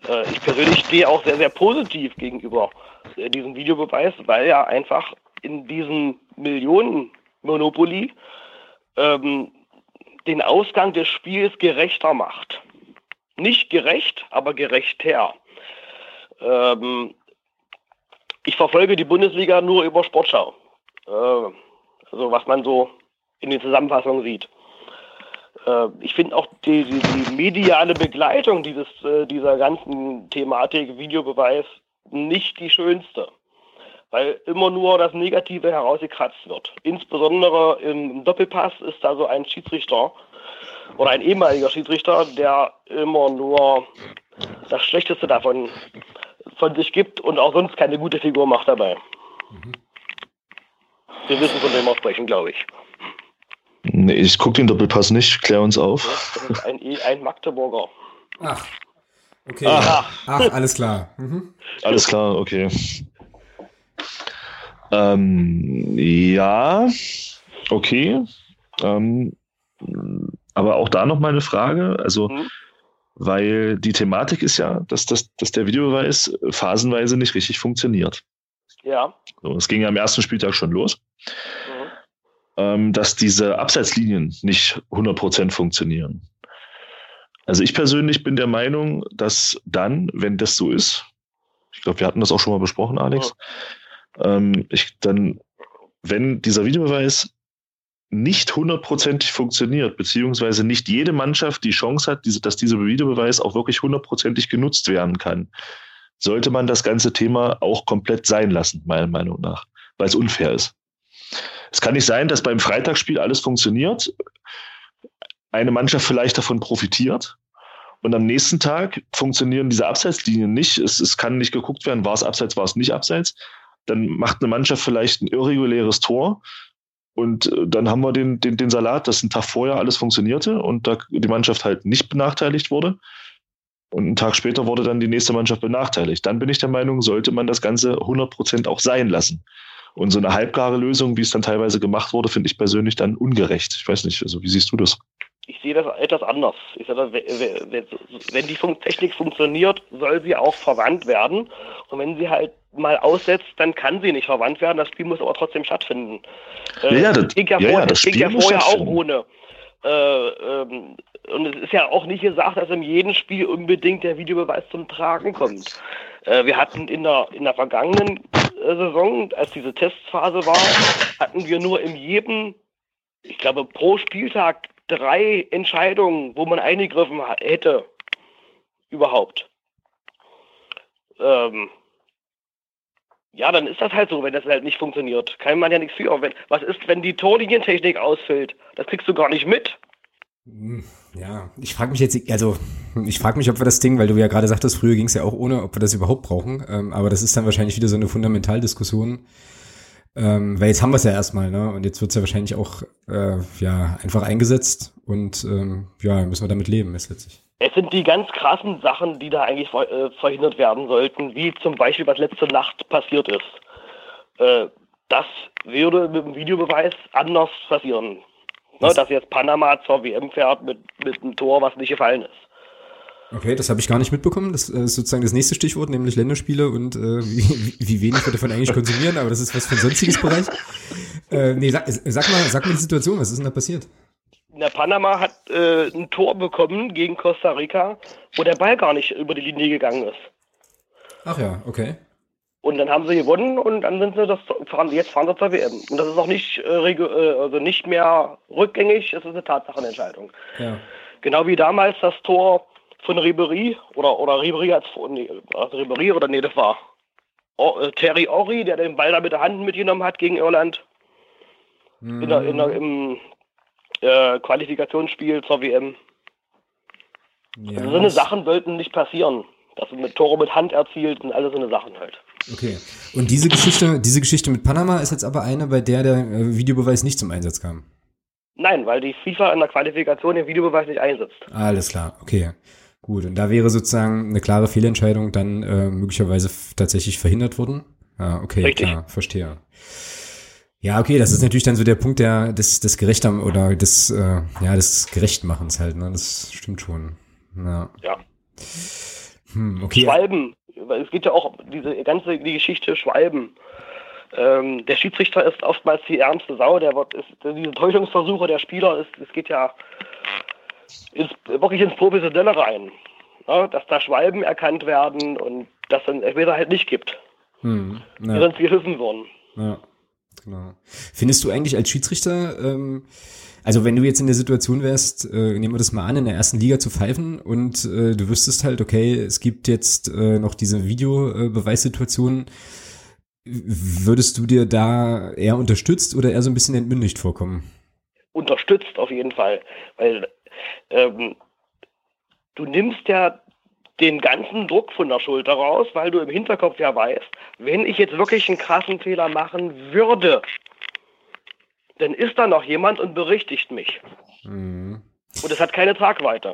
Äh, ich persönlich stehe auch sehr, sehr positiv gegenüber äh, diesem Videobeweis, weil er einfach in diesem Millionen-Monopoly ähm, den Ausgang des Spiels gerechter macht nicht gerecht, aber gerechter. Ähm, ich verfolge die Bundesliga nur über Sportschau. Äh, also was man so in den Zusammenfassungen sieht. Äh, ich finde auch die, die, die, mediale Begleitung dieses, äh, dieser ganzen Thematik Videobeweis nicht die schönste. Weil immer nur das Negative herausgekratzt wird. Insbesondere im Doppelpass ist da so ein Schiedsrichter, oder ein ehemaliger Schiedsrichter, der immer nur das Schlechteste davon von sich gibt und auch sonst keine gute Figur macht dabei. Mhm. Wir wissen, von wem wir sprechen, glaube ich. Nee, ich gucke den Doppelpass nicht, klär uns auf. Das ist ein, ein Magdeburger. Ach, okay. Ach, Ach alles klar. Mhm. Alles klar, okay. Ähm, ja, okay. Ähm, aber auch da noch mal eine Frage. Also, mhm. weil die Thematik ist ja, dass, das, dass der Videobeweis phasenweise nicht richtig funktioniert. Ja. So, es ging ja am ersten Spieltag schon los. Mhm. Ähm, dass diese Abseitslinien nicht 100% funktionieren. Also ich persönlich bin der Meinung, dass dann, wenn das so ist, ich glaube, wir hatten das auch schon mal besprochen, Alex, mhm. ähm, ich dann, wenn dieser Videobeweis nicht hundertprozentig funktioniert, beziehungsweise nicht jede Mannschaft die Chance hat, diese, dass dieser Videobeweis auch wirklich hundertprozentig genutzt werden kann, sollte man das ganze Thema auch komplett sein lassen, meiner Meinung nach, weil es unfair ist. Es kann nicht sein, dass beim Freitagsspiel alles funktioniert, eine Mannschaft vielleicht davon profitiert und am nächsten Tag funktionieren diese Abseitslinien nicht. Es, es kann nicht geguckt werden, war es abseits, war es nicht abseits. Dann macht eine Mannschaft vielleicht ein irreguläres Tor und äh, dann haben wir den, den, den Salat, dass ein Tag vorher alles funktionierte und da die Mannschaft halt nicht benachteiligt wurde. Und einen Tag später wurde dann die nächste Mannschaft benachteiligt. Dann bin ich der Meinung, sollte man das Ganze 100% auch sein lassen. Und so eine halbgare Lösung, wie es dann teilweise gemacht wurde, finde ich persönlich dann ungerecht. Ich weiß nicht, also wie siehst du das? Ich sehe das etwas anders. Ich sage, wenn die Technik funktioniert, soll sie auch verwandt werden. Und wenn sie halt mal aussetzt, dann kann sie nicht verwandt werden. Das Spiel muss aber trotzdem stattfinden. Äh, ja, das, ging ja, ja, vorher, das ging ja vorher auch ohne. Äh, ähm, und es ist ja auch nicht gesagt, dass in jedem Spiel unbedingt der Videobeweis zum Tragen kommt. Äh, wir hatten in der, in der vergangenen äh, Saison, als diese Testphase war, hatten wir nur in jedem, ich glaube, pro Spieltag drei Entscheidungen, wo man eingegriffen hätte. Überhaupt. Ähm, ja, dann ist das halt so, wenn das halt nicht funktioniert. Kann man ja nichts für. Wenn, was ist, wenn die Torlinientechnik ausfällt? Das kriegst du gar nicht mit. Hm, ja, ich frage mich jetzt, also ich frage mich, ob wir das Ding, weil du ja gerade sagtest, früher ging es ja auch ohne, ob wir das überhaupt brauchen. Ähm, aber das ist dann wahrscheinlich wieder so eine Fundamentaldiskussion. Ähm, weil jetzt haben wir es ja erstmal, ne? Und jetzt wird es ja wahrscheinlich auch äh, ja einfach eingesetzt und ähm, ja, müssen wir damit leben, ist letztlich. Es sind die ganz krassen Sachen, die da eigentlich äh, verhindert werden sollten, wie zum Beispiel, was letzte Nacht passiert ist. Äh, das würde mit dem Videobeweis anders passieren. Ne, dass jetzt Panama zur WM fährt mit, mit einem Tor, was nicht gefallen ist. Okay, das habe ich gar nicht mitbekommen. Das ist sozusagen das nächste Stichwort, nämlich Länderspiele und äh, wie, wie wenig wir davon eigentlich konsumieren, aber das ist was für ein sonstiges Bereich. Äh, nee, sag, sag, mal, sag mal die Situation, was ist denn da passiert? Der Panama hat äh, ein Tor bekommen gegen Costa Rica, wo der Ball gar nicht über die Linie gegangen ist. Ach ja, okay. Und dann haben sie gewonnen und dann sind sie das jetzt fahren sie zur WM. Und das ist auch nicht äh, äh, also nicht mehr rückgängig, es ist eine Tatsachenentscheidung. Ja. Genau wie damals das Tor von Ribery oder oder Ribery als nee, also Ribery oder nee, das war o, äh, Terry Ori, der den Ball da mit der Hand mitgenommen hat gegen Irland. Mhm. In der, in der, Im äh, Qualifikationsspiel zur WM. Ja, also so eine Sachen sollten nicht passieren. Dass du mit Tore mit Hand erzielt und alles so eine Sachen halt. Okay. Und diese Geschichte, diese Geschichte mit Panama ist jetzt aber eine, bei der der äh, Videobeweis nicht zum Einsatz kam. Nein, weil die FIFA in der Qualifikation den Videobeweis nicht einsetzt. Alles klar, okay. Gut, und da wäre sozusagen eine klare Fehlentscheidung dann äh, möglicherweise tatsächlich verhindert worden. Ja, okay, Richtig. klar, verstehe. Ja, okay, das ist natürlich dann so der Punkt der des des gerechter oder des äh, ja des Gerechtmachens halt, ne? Das stimmt schon. Ja. ja. Hm, okay. Schwalben, es geht ja auch diese ganze die Geschichte Schwalben. Ähm, der Schiedsrichter ist oftmals die ärmste Sau, der wird, ist, diese Täuschungsversuche der Spieler, ist, es geht ja ins, wirklich ins Professionelle rein. Ja, dass da Schwalben erkannt werden und dass dann Elfmeter halt nicht gibt. Hm, ja. Sonst gepfiffen wurden. Ja, genau. Findest du eigentlich als Schiedsrichter, ähm, also wenn du jetzt in der Situation wärst, äh, nehmen wir das mal an, in der ersten Liga zu pfeifen und äh, du wüsstest halt, okay, es gibt jetzt äh, noch diese Videobeweissituation, würdest du dir da eher unterstützt oder eher so ein bisschen entmündigt vorkommen? Unterstützt auf jeden Fall, weil ähm, du nimmst ja den ganzen Druck von der Schulter raus, weil du im Hinterkopf ja weißt, wenn ich jetzt wirklich einen krassen Fehler machen würde, dann ist da noch jemand und berichtigt mich. Mhm. Und es hat keine Tragweite.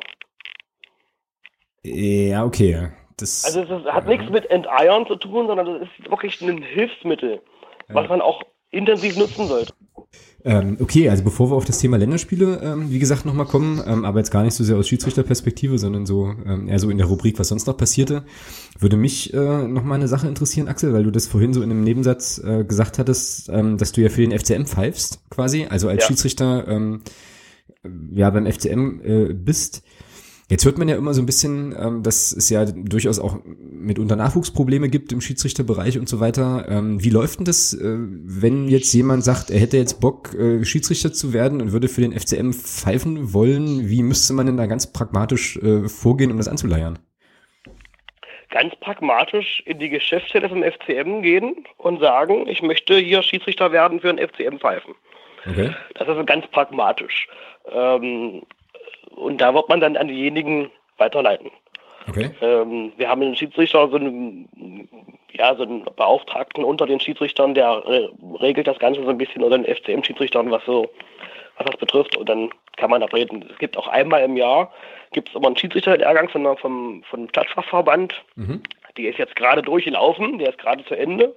Ja, okay. Das, also es ist, hat ja. nichts mit Enteiern zu tun, sondern es ist wirklich ein Hilfsmittel, ja. was man auch intensiv nutzen sollte. Ähm, okay, also bevor wir auf das Thema Länderspiele, ähm, wie gesagt, nochmal kommen, ähm, aber jetzt gar nicht so sehr aus Schiedsrichterperspektive, sondern so ähm, eher so in der Rubrik, was sonst noch passierte, würde mich äh, nochmal eine Sache interessieren, Axel, weil du das vorhin so in einem Nebensatz äh, gesagt hattest, ähm, dass du ja für den FCM pfeifst, quasi, also als ja. Schiedsrichter ähm, ja beim FCM äh, bist. Jetzt hört man ja immer so ein bisschen, ähm, dass es ja durchaus auch mitunter Nachwuchsprobleme gibt im Schiedsrichterbereich und so weiter. Ähm, wie läuft denn das, äh, wenn jetzt jemand sagt, er hätte jetzt Bock, äh, Schiedsrichter zu werden und würde für den FCM pfeifen wollen? Wie müsste man denn da ganz pragmatisch äh, vorgehen, um das anzuleiern? Ganz pragmatisch in die Geschäftsstelle vom FCM gehen und sagen, ich möchte hier Schiedsrichter werden für den FCM pfeifen. Okay. Das ist ganz pragmatisch. Ähm, und da wird man dann an diejenigen weiterleiten. Okay. Ähm, wir haben einen Schiedsrichter, so einen, ja, so einen Beauftragten unter den Schiedsrichtern, der re regelt das Ganze so ein bisschen oder den FCM-Schiedsrichtern, was so, was das betrifft. Und dann kann man da reden. Es gibt auch einmal im Jahr gibt es immer einen Schiedsrichterlehrgang von, vom, vom Stadtfachverband. Mhm. Die ist jetzt gerade durchgelaufen, der ist gerade zu Ende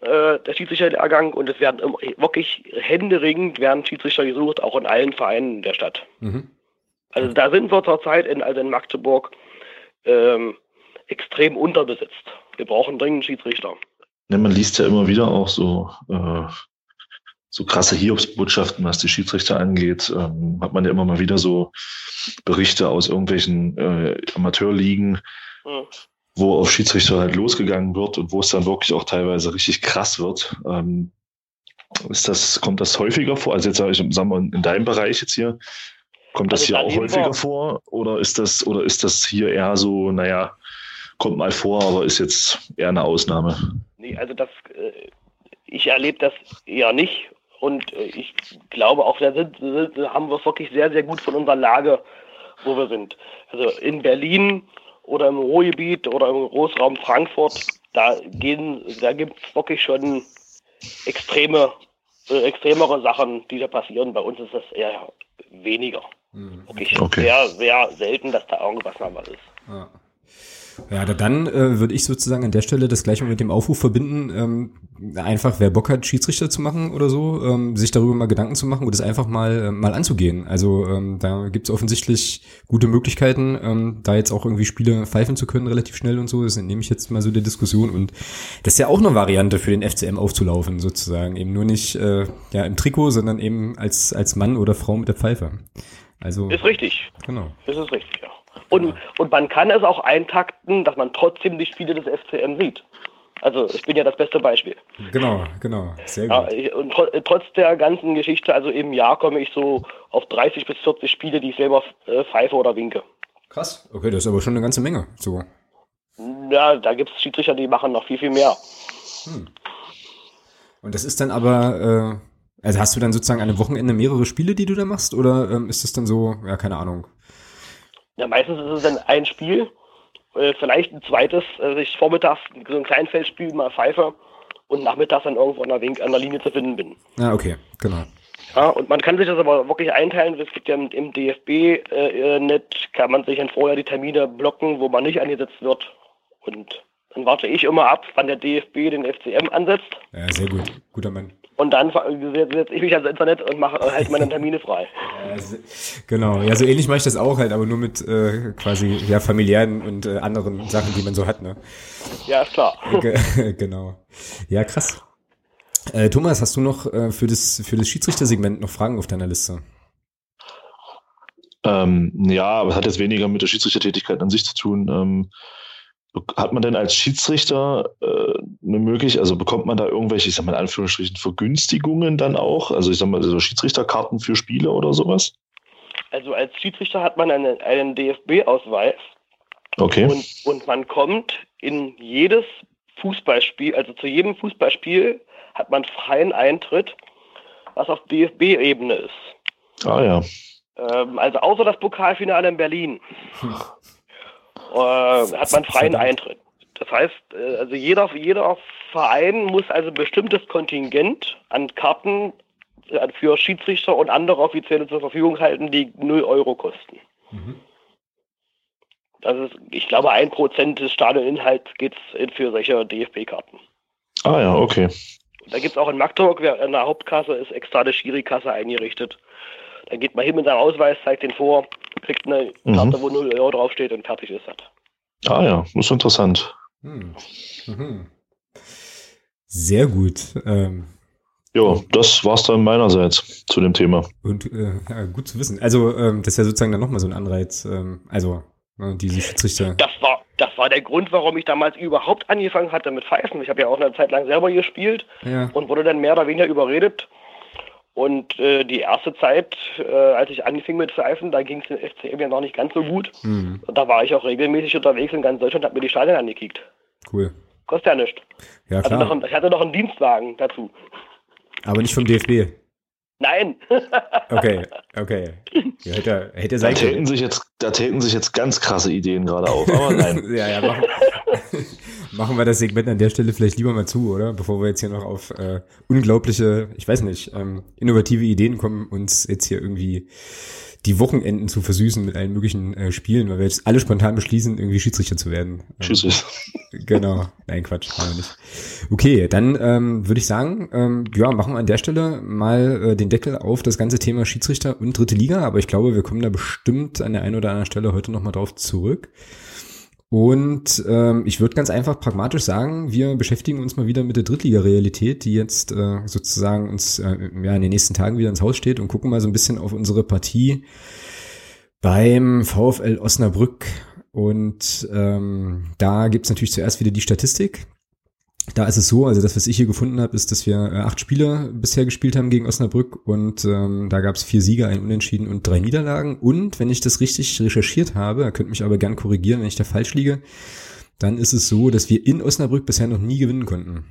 äh, der Schiedsrichterlehrgang und es werden wirklich händeringend werden Schiedsrichter gesucht, auch in allen Vereinen der Stadt. Mhm. Also da sind wir zurzeit in, also in Magdeburg ähm, extrem unterbesetzt. Wir brauchen dringend Schiedsrichter. Ja, man liest ja immer wieder auch so, äh, so krasse Hiobsbotschaften, was die Schiedsrichter angeht. Ähm, hat man ja immer mal wieder so Berichte aus irgendwelchen äh, Amateurligen, hm. wo auf Schiedsrichter halt losgegangen wird und wo es dann wirklich auch teilweise richtig krass wird. Ähm, ist das, kommt das häufiger vor? Also jetzt sage ich, sagen wir, in deinem Bereich jetzt hier, Kommt das also hier auch häufiger vor? Oder ist das, oder ist das hier eher so, naja, kommt mal vor, aber ist jetzt eher eine Ausnahme? Nee, also das, äh, ich erlebe das eher nicht. Und äh, ich glaube auch, da sind, sind, haben wir es wirklich sehr, sehr gut von unserer Lage, wo wir sind. Also in Berlin oder im Ruhrgebiet oder im Großraum Frankfurt, da gehen, da gibt es wirklich schon extreme, äh, extremere Sachen, die da passieren. Bei uns ist das eher weniger. Mhm. Wirklich okay. sehr, sehr selten, dass da irgendwas mal was ist. Ja. Ja, dann äh, würde ich sozusagen an der Stelle das gleiche mit dem Aufruf verbinden, ähm, einfach wer Bock hat, Schiedsrichter zu machen oder so, ähm, sich darüber mal Gedanken zu machen und es einfach mal äh, mal anzugehen. Also ähm, da gibt's offensichtlich gute Möglichkeiten, ähm, da jetzt auch irgendwie Spiele pfeifen zu können, relativ schnell und so. Das nehme ich jetzt mal so der Diskussion und das ist ja auch eine Variante für den FCM aufzulaufen, sozusagen. Eben nur nicht äh, ja im Trikot, sondern eben als, als Mann oder Frau mit der Pfeife. Also, ist richtig. Genau. Das ist richtig, ja. Und, und man kann es auch eintakten, dass man trotzdem die Spiele des FCM sieht. Also ich bin ja das beste Beispiel. Genau, genau, sehr gut. Ja, und tr trotz der ganzen Geschichte, also im Jahr komme ich so auf 30 bis 40 Spiele, die ich selber äh, pfeife oder winke. Krass, okay, das ist aber schon eine ganze Menge. So. Ja, da gibt es Schiedsrichter, die machen noch viel, viel mehr. Hm. Und das ist dann aber, äh, also hast du dann sozusagen an einem Wochenende mehrere Spiele, die du da machst? Oder ähm, ist das dann so, ja, keine Ahnung, ja, meistens ist es dann ein Spiel, äh, vielleicht ein zweites, also ich vormittags so ein Kleinfeldspiel mal pfeife und nachmittags dann irgendwo an der, Wink, an der Linie zu finden bin. Ah, okay, genau. Ja, und man kann sich das aber wirklich einteilen. Es gibt ja im DFB-Net, äh, kann man sich dann vorher die Termine blocken, wo man nicht angesetzt wird. Und dann warte ich immer ab, wann der DFB den FCM ansetzt. Ja, sehr gut. Guter Mann. Und dann setze ich mich ans Internet und mache halt meine Termine frei. Ja, genau, ja, so ähnlich mache ich das auch halt, aber nur mit äh, quasi ja familiären und äh, anderen Sachen, die man so hat, ne? Ja, ist klar. genau. Ja, krass. Äh, Thomas, hast du noch äh, für das für das Schiedsrichtersegment noch Fragen auf deiner Liste? Ähm, ja, aber es hat jetzt weniger mit der Schiedsrichtertätigkeit an sich zu tun. Ähm, hat man denn als Schiedsrichter äh, eine Möglichkeit, also bekommt man da irgendwelche, ich sag mal in Anführungsstrichen, Vergünstigungen dann auch? Also ich sag mal, so Schiedsrichterkarten für Spiele oder sowas? Also als Schiedsrichter hat man einen, einen DFB-Ausweis. Okay. Und, und man kommt in jedes Fußballspiel, also zu jedem Fußballspiel hat man freien Eintritt, was auf DFB-Ebene ist. Ah ja. Ähm, also außer das Pokalfinale in Berlin. Äh, hat man freien Eintritt. Das heißt, äh, also jeder, jeder Verein muss also ein bestimmtes Kontingent an Karten äh, für Schiedsrichter und andere Offizielle zur Verfügung halten, die 0 Euro kosten. Mhm. Das ist, ich glaube, ein Prozent des Stadioninhalts geht für solche DFB-Karten. Ah ja, okay. Da gibt es auch in Magdeburg, in der Hauptkasse ist extra eine Schiri-Kasse eingerichtet. Da geht man hin mit seinem Ausweis, zeigt den vor, kriegt eine mhm. Karte, wo 0 Euro draufsteht und fertig ist das. Ah ja, das ist interessant. Hm. Mhm. Sehr gut. Ähm, ja, das war's dann meinerseits zu dem Thema. Und äh, ja, gut zu wissen. Also ähm, das ist ja sozusagen dann nochmal so ein Anreiz. Ähm, also ne, diese Schiedsrichter. Das war, das war der Grund, warum ich damals überhaupt angefangen hatte mit Pfeifen. Ich habe ja auch eine Zeit lang selber gespielt ja. und wurde dann mehr oder weniger überredet, und äh, die erste Zeit, äh, als ich anfing mit Pfeifen, da ging es den FCM ja noch nicht ganz so gut. Mhm. Und da war ich auch regelmäßig unterwegs in ganz Deutschland und habe mir die Stadien angekickt. Cool. Kostet ja nichts. Ja, klar. Also noch, ich hatte noch einen Dienstwagen dazu. Aber nicht vom DFB. Nein. okay, okay. Ja, hätte, hätte sein da täten sich jetzt, Da täten sich jetzt ganz krasse Ideen gerade auf, aber nein. ja, ja, machen, machen wir das Segment an der Stelle vielleicht lieber mal zu, oder? Bevor wir jetzt hier noch auf äh, unglaubliche, ich weiß nicht, ähm, innovative Ideen kommen, uns jetzt hier irgendwie die Wochenenden zu versüßen mit allen möglichen äh, Spielen, weil wir jetzt alle spontan beschließen, irgendwie Schiedsrichter zu werden. Ähm, genau. Nein, Quatsch, aber nicht. Okay, dann ähm, würde ich sagen, ähm, ja, machen wir an der Stelle mal äh, den Deckel auf das ganze Thema Schiedsrichter und dritte Liga, aber ich glaube, wir kommen da bestimmt an der einen oder anderen Stelle heute nochmal drauf zurück. Und ähm, ich würde ganz einfach pragmatisch sagen, wir beschäftigen uns mal wieder mit der Drittliga-Realität, die jetzt äh, sozusagen uns äh, ja, in den nächsten Tagen wieder ins Haus steht und gucken mal so ein bisschen auf unsere Partie beim VfL Osnabrück. Und ähm, da gibt's natürlich zuerst wieder die Statistik. Da ist es so, also das, was ich hier gefunden habe, ist, dass wir äh, acht Spiele bisher gespielt haben gegen Osnabrück und ähm, da gab es vier Sieger, ein Unentschieden und drei Niederlagen. Und wenn ich das richtig recherchiert habe, könnt mich aber gern korrigieren, wenn ich da falsch liege, dann ist es so, dass wir in Osnabrück bisher noch nie gewinnen konnten.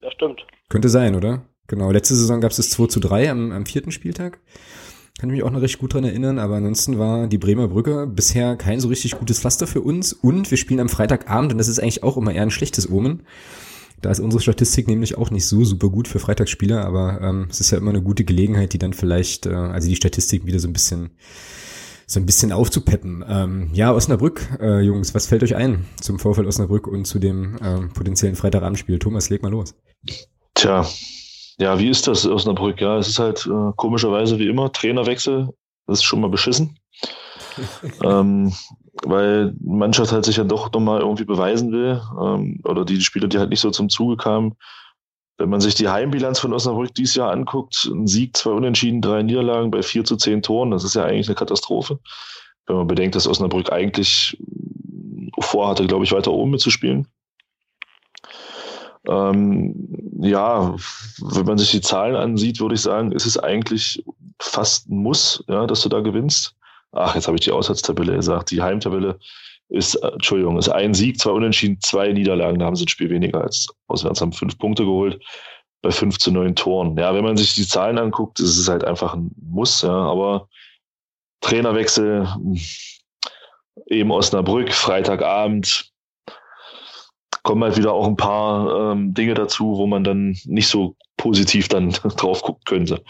Das stimmt. Könnte sein, oder? Genau, letzte Saison gab es das 2 zu 3 am, am vierten Spieltag. Kann ich mich auch noch recht gut dran erinnern, aber ansonsten war die Bremer Brücke bisher kein so richtig gutes Pflaster für uns und wir spielen am Freitagabend und das ist eigentlich auch immer eher ein schlechtes Omen. Da ist unsere Statistik nämlich auch nicht so super gut für Freitagsspieler, aber ähm, es ist ja immer eine gute Gelegenheit, die dann vielleicht, äh, also die Statistik wieder so ein bisschen so ein bisschen aufzupeppen. Ähm, ja, Osnabrück, äh, Jungs, was fällt euch ein zum Vorfall Osnabrück und zu dem ähm, potenziellen Freitagabendspiel? Thomas, leg mal los. Tja, ja, wie ist das Osnabrück? Ja, es ist halt äh, komischerweise wie immer Trainerwechsel. Das ist schon mal beschissen. ähm, weil die Mannschaft halt sich ja doch nochmal irgendwie beweisen will. Ähm, oder die Spieler, die halt nicht so zum Zuge kamen. Wenn man sich die Heimbilanz von Osnabrück dieses Jahr anguckt, ein Sieg, zwei Unentschieden, drei Niederlagen bei vier zu zehn Toren, das ist ja eigentlich eine Katastrophe. Wenn man bedenkt, dass Osnabrück eigentlich vorhatte, glaube ich, weiter oben mitzuspielen. Ähm, ja, wenn man sich die Zahlen ansieht, würde ich sagen, ist es eigentlich fast ein Muss, ja, dass du da gewinnst. Ach, jetzt habe ich die Auswärtstabelle gesagt. Die Heimtabelle ist, äh, Entschuldigung, ist ein Sieg, zwei Unentschieden, zwei Niederlagen. Da haben sie ein Spiel weniger als auswärts, haben fünf Punkte geholt bei fünf zu neun Toren. Ja, wenn man sich die Zahlen anguckt, ist es halt einfach ein Muss, ja, aber Trainerwechsel, eben Osnabrück, Freitagabend, kommen halt wieder auch ein paar ähm, Dinge dazu, wo man dann nicht so positiv dann drauf gucken könnte.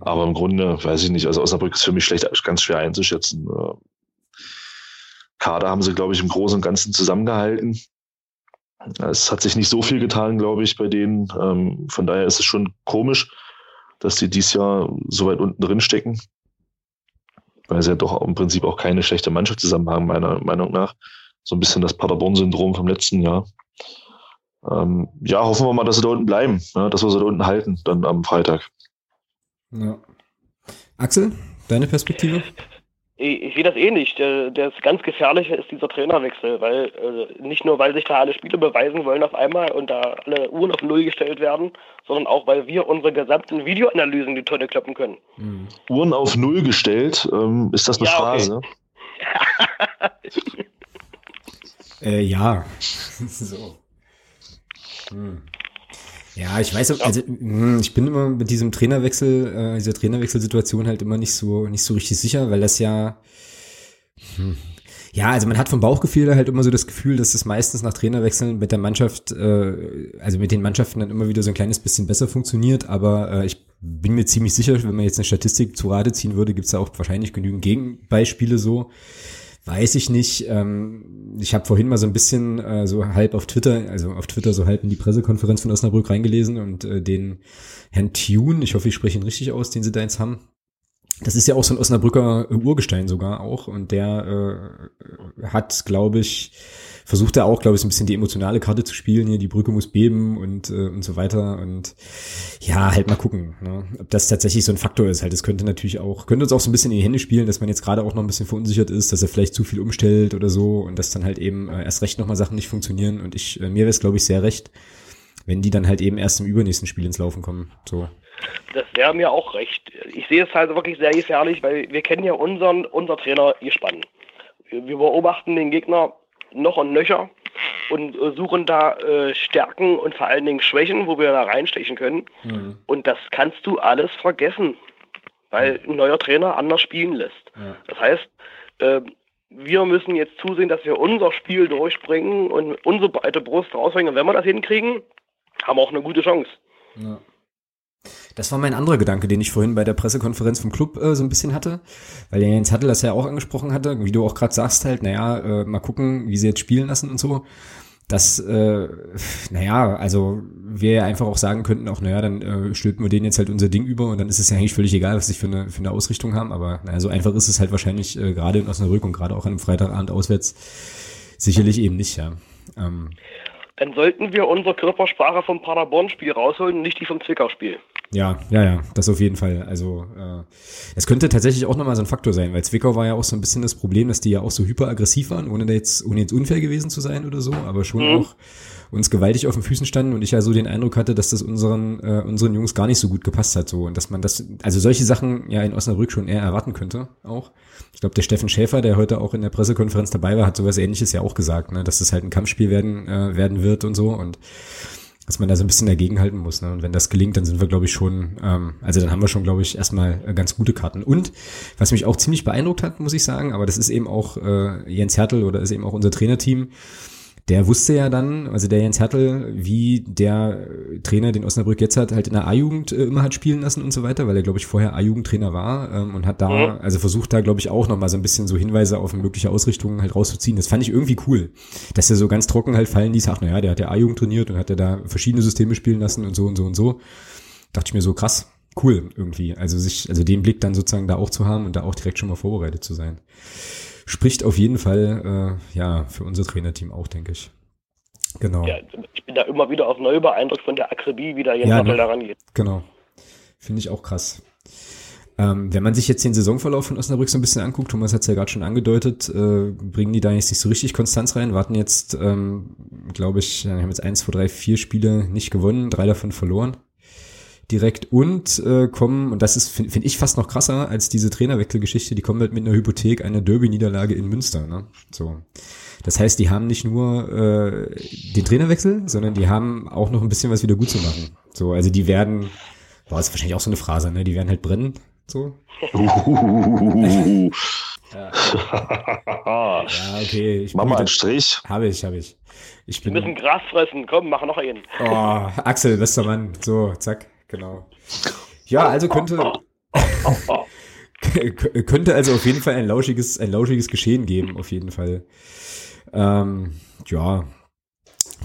Aber im Grunde, weiß ich nicht, also Osnabrück ist für mich schlecht, ganz schwer einzuschätzen. Äh, Kader haben sie, glaube ich, im Großen und Ganzen zusammengehalten. Es hat sich nicht so viel getan, glaube ich, bei denen. Ähm, von daher ist es schon komisch, dass die dieses Jahr so weit unten drin stecken. Weil sie ja doch im Prinzip auch keine schlechte Mannschaft zusammen haben, meiner Meinung nach. So ein bisschen das Paderborn-Syndrom vom letzten Jahr ähm, ja, hoffen wir mal, dass sie da unten bleiben, ja, dass wir sie da unten halten, dann am Freitag. Ja. Axel, deine Perspektive? Ich, ich sehe das ähnlich. Der, das ganz Gefährliche ist dieser Trainerwechsel, weil äh, nicht nur, weil sich da alle Spiele beweisen wollen auf einmal und da alle Uhren auf Null gestellt werden, sondern auch, weil wir unsere gesamten Videoanalysen die Tonne kloppen können. Mhm. Uhren auf Null gestellt, ähm, ist das eine ja, Phrase? Okay. äh, ja. so. Hm. Ja, ich weiß, also hm, ich bin immer mit diesem Trainerwechsel, äh, dieser Trainerwechselsituation halt immer nicht so nicht so richtig sicher, weil das ja hm, ja, also man hat vom Bauchgefühl halt immer so das Gefühl, dass es meistens nach Trainerwechseln mit der Mannschaft, äh, also mit den Mannschaften dann immer wieder so ein kleines bisschen besser funktioniert. Aber äh, ich bin mir ziemlich sicher, wenn man jetzt eine Statistik zu Rate ziehen würde, gibt es da auch wahrscheinlich genügend Gegenbeispiele so. Weiß ich nicht. Ähm, ich habe vorhin mal so ein bisschen äh, so halb auf Twitter, also auf Twitter so halb in die Pressekonferenz von Osnabrück reingelesen und äh, den Herrn Tune, ich hoffe, ich spreche ihn richtig aus, den sie da jetzt haben. Das ist ja auch so ein Osnabrücker Urgestein sogar auch und der äh, hat, glaube ich, versucht er auch, glaube ich, ein bisschen die emotionale Karte zu spielen. Hier, die Brücke muss beben und, äh, und so weiter. Und ja, halt mal gucken, ne? ob das tatsächlich so ein Faktor ist. Halt, das könnte natürlich auch, könnte uns auch so ein bisschen in die Hände spielen, dass man jetzt gerade auch noch ein bisschen verunsichert ist, dass er vielleicht zu viel umstellt oder so und dass dann halt eben äh, erst recht nochmal Sachen nicht funktionieren. Und ich, äh, mir wäre es, glaube ich, sehr recht, wenn die dann halt eben erst im übernächsten Spiel ins Laufen kommen. So. Das wäre mir auch recht. Ich sehe es halt wirklich sehr gefährlich, weil wir kennen ja unseren, unser Trainer gespannt. Wir beobachten den Gegner noch und nöcher und äh, suchen da äh, Stärken und vor allen Dingen Schwächen, wo wir da reinstechen können. Mhm. Und das kannst du alles vergessen, weil ein neuer Trainer anders spielen lässt. Ja. Das heißt, äh, wir müssen jetzt zusehen, dass wir unser Spiel durchbringen und unsere breite Brust rausbringen. Und wenn wir das hinkriegen, haben wir auch eine gute Chance. Ja. Das war mein anderer Gedanke, den ich vorhin bei der Pressekonferenz vom Club äh, so ein bisschen hatte, weil der Jens Hattel das ja auch angesprochen hatte, wie du auch gerade sagst halt, naja, äh, mal gucken, wie sie jetzt spielen lassen und so. Das, äh, naja, also wir ja einfach auch sagen könnten, auch, naja, dann äh, stülpen wir denen jetzt halt unser Ding über und dann ist es ja eigentlich völlig egal, was sie für eine, für eine Ausrichtung haben, aber naja, so einfach ist es halt wahrscheinlich äh, gerade in Osnabrück und gerade auch an einem Freitagabend auswärts sicherlich eben nicht, ja. Ähm, dann sollten wir unsere Körpersprache vom Paderborn-Spiel rausholen, nicht die vom Zwickau-Spiel. Ja, ja, ja, das auf jeden Fall. Also äh, es könnte tatsächlich auch nochmal so ein Faktor sein, weil Zwickau war ja auch so ein bisschen das Problem, dass die ja auch so hyperaggressiv waren, ohne jetzt, ohne jetzt unfair gewesen zu sein oder so, aber schon mhm. auch uns gewaltig auf den Füßen standen und ich ja so den Eindruck hatte, dass das unseren, äh, unseren Jungs gar nicht so gut gepasst hat so und dass man das, also solche Sachen ja in Osnabrück schon eher erwarten könnte auch. Ich glaube, der Steffen Schäfer, der heute auch in der Pressekonferenz dabei war, hat sowas ähnliches ja auch gesagt, ne, dass das halt ein Kampfspiel werden, äh, werden wird und so und dass man da so ein bisschen dagegenhalten muss. Ne? Und wenn das gelingt, dann sind wir, glaube ich, schon, ähm, also dann haben wir schon, glaube ich, erstmal äh, ganz gute Karten. Und was mich auch ziemlich beeindruckt hat, muss ich sagen, aber das ist eben auch äh, Jens Hertel oder ist eben auch unser Trainerteam, der wusste ja dann, also der Jens Hertel, wie der Trainer, den Osnabrück jetzt hat, halt in der A-Jugend äh, immer hat spielen lassen und so weiter, weil er, glaube ich, vorher A-Jugendtrainer war ähm, und hat da, mhm. also versucht da, glaube ich, auch nochmal so ein bisschen so Hinweise auf mögliche Ausrichtungen halt rauszuziehen. Das fand ich irgendwie cool, dass er so ganz trocken halt fallen ließ, ach naja, der hat ja A-Jugend trainiert und hat er da verschiedene Systeme spielen lassen und so und so und so. Dachte ich mir so, krass, cool irgendwie. Also sich, also den Blick dann sozusagen da auch zu haben und da auch direkt schon mal vorbereitet zu sein spricht auf jeden Fall äh, ja für unser Trainerteam auch, denke ich. Genau. Ja, ich bin da immer wieder auf neu beeindruckt von der Akribie, wie da Jens ja, ne? daran geht. Genau. Finde ich auch krass. Ähm, wenn man sich jetzt den Saisonverlauf von Osnabrück so ein bisschen anguckt, Thomas hat es ja gerade schon angedeutet, äh, bringen die da jetzt nicht so richtig Konstanz rein, warten jetzt, ähm, glaube ich, haben jetzt eins, zwei, drei, vier Spiele nicht gewonnen, drei davon verloren direkt und äh, kommen, und das ist, finde find ich fast noch krasser als diese Trainerwechselgeschichte, die kommen halt mit einer Hypothek einer Derby-Niederlage in Münster. Ne? So. Das heißt, die haben nicht nur äh, den Trainerwechsel, sondern die haben auch noch ein bisschen was wieder gut zu machen. So, also die werden, boah, ist wahrscheinlich auch so eine Phrase, ne? Die werden halt brennen. So. ja. ja, okay. Ich Mach mal einen Strich. Habe ich, habe ich. ich bin, Wir müssen Gras fressen. Komm, mach noch einen. Oh, Axel, bester Mann. So, zack genau. Ja, also könnte, könnte also auf jeden Fall ein lauschiges, ein lauschiges Geschehen geben, auf jeden Fall. Ähm, ja,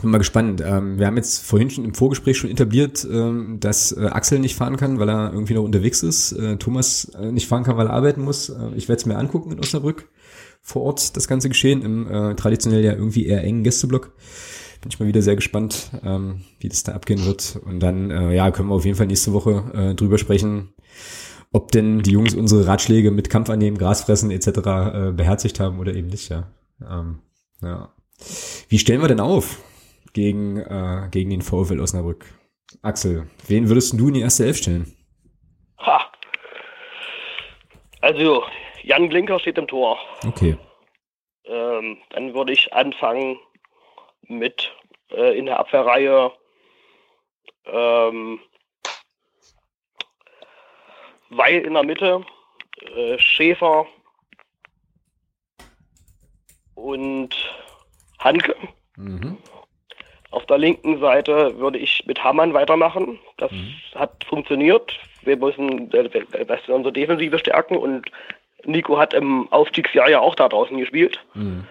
bin mal gespannt. Ähm, wir haben jetzt vorhin schon im Vorgespräch schon etabliert, ähm, dass äh, Axel nicht fahren kann, weil er irgendwie noch unterwegs ist. Äh, Thomas äh, nicht fahren kann, weil er arbeiten muss. Äh, ich werde es mir angucken in Osnabrück vor Ort, das ganze Geschehen im äh, traditionell ja irgendwie eher engen Gästeblock bin ich mal wieder sehr gespannt, ähm, wie das da abgehen wird. Und dann, äh, ja, können wir auf jeden Fall nächste Woche äh, drüber sprechen, ob denn die Jungs unsere Ratschläge mit Kampf annehmen, Gras fressen etc. Äh, beherzigt haben oder eben nicht, ja. Ähm, ja. Wie stellen wir denn auf gegen, äh, gegen den VfL Osnabrück? Axel, wen würdest du in die erste Elf stellen? Ha. Also, Jan Glinker steht im Tor. Okay. Ähm, dann würde ich anfangen mit äh, in der Abwehrreihe ähm, Weil in der Mitte, äh, Schäfer und Hanke. Mhm. Auf der linken Seite würde ich mit Hammann weitermachen. Das mhm. hat funktioniert. Wir müssen äh, das unsere Defensive stärken und Nico hat im Aufstiegsjahr ja auch da draußen gespielt. Mhm.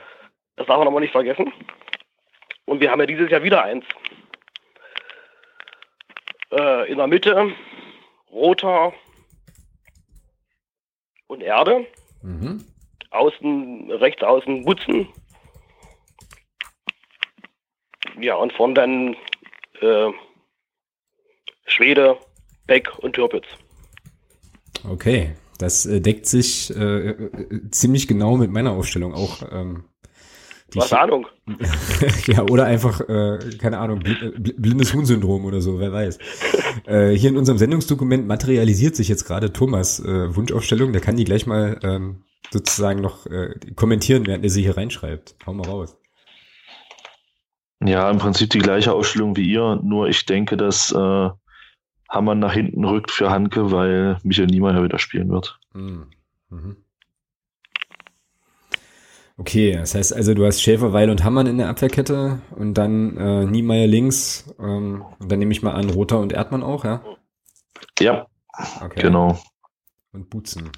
Das darf man aber nicht vergessen. Und wir haben ja dieses Jahr wieder eins. Äh, in der Mitte roter und Erde. Mhm. Außen, rechts außen Butzen. Ja, und vorn dann äh, Schwede, Beck und Türpitz. Okay, das äh, deckt sich äh, äh, ziemlich genau mit meiner Aufstellung auch. Ähm, was Ahnung. ja, oder einfach, äh, keine Ahnung, äh, blindes Huhn-Syndrom oder so, wer weiß. äh, hier in unserem Sendungsdokument materialisiert sich jetzt gerade Thomas äh, Wunschaufstellung. Der kann die gleich mal ähm, sozusagen noch äh, kommentieren, während er sie hier reinschreibt. Hau mal raus. Ja, im Prinzip die gleiche Ausstellung wie ihr, nur ich denke, dass äh, Hammer nach hinten rückt für Hanke, weil Michael Niemeyer wieder spielen wird. Mhm. Mhm. Okay, das heißt also, du hast Schäfer, Weil und Hammann in der Abwehrkette und dann äh, Niemeyer links ähm, und dann nehme ich mal an Roter und Erdmann auch, ja? Ja, okay. genau. Und Butzen.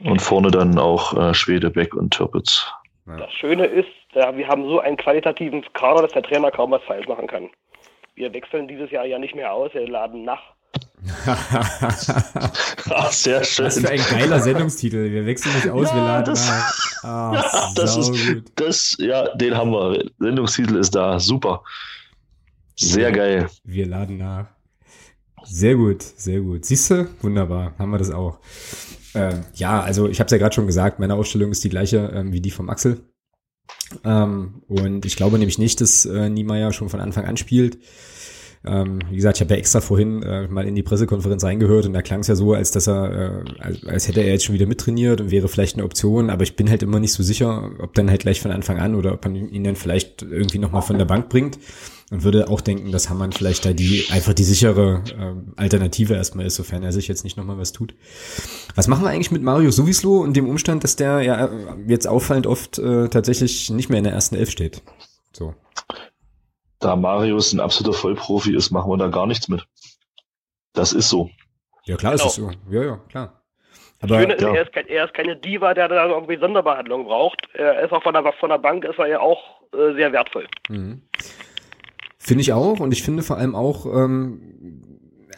Und vorne dann auch äh, Schwede, Beck und Türpitz. Ja. Das Schöne ist, ja, wir haben so einen qualitativen Kader, dass der Trainer kaum was falsch machen kann. Wir wechseln dieses Jahr ja nicht mehr aus, wir laden nach. Ach, sehr schön. Was für ein geiler Sendungstitel. Wir wechseln nicht aus, ja, wir laden das, nach. Ah, ja, das ist, gut. das, ja, den haben wir. Sendungstitel ist da. Super. Sehr wir, geil. Wir laden nach. Sehr gut, sehr gut. Siehst du? Wunderbar. Haben wir das auch. Ähm, ja, also ich habe es ja gerade schon gesagt, meine Ausstellung ist die gleiche ähm, wie die vom Axel. Ähm, und ich glaube nämlich nicht, dass äh, Niemeyer schon von Anfang an spielt. Ähm, wie gesagt, ich habe ja extra vorhin äh, mal in die Pressekonferenz reingehört und da klang es ja so, als dass er, äh, als, als hätte er jetzt schon wieder mittrainiert und wäre vielleicht eine Option, aber ich bin halt immer nicht so sicher, ob dann halt gleich von Anfang an oder ob man ihn dann vielleicht irgendwie nochmal von der Bank bringt und würde auch denken, dass Hammann vielleicht da die einfach die sichere äh, Alternative erstmal ist, sofern er sich jetzt nicht nochmal was tut. Was machen wir eigentlich mit Mario Suvislo und dem Umstand, dass der ja jetzt auffallend oft äh, tatsächlich nicht mehr in der ersten Elf steht? So da Marius ein absoluter Vollprofi ist, machen wir da gar nichts mit. Das ist so. Ja, klar genau. ist es so. Ja, ja, klar. Aber, Schöne ist, ja. er, ist kein, er ist keine Diva, der da irgendwie Sonderbehandlung braucht. Er ist auch von der, von der Bank ist er ja auch äh, sehr wertvoll. Mhm. Finde ich auch und ich finde vor allem auch, ähm,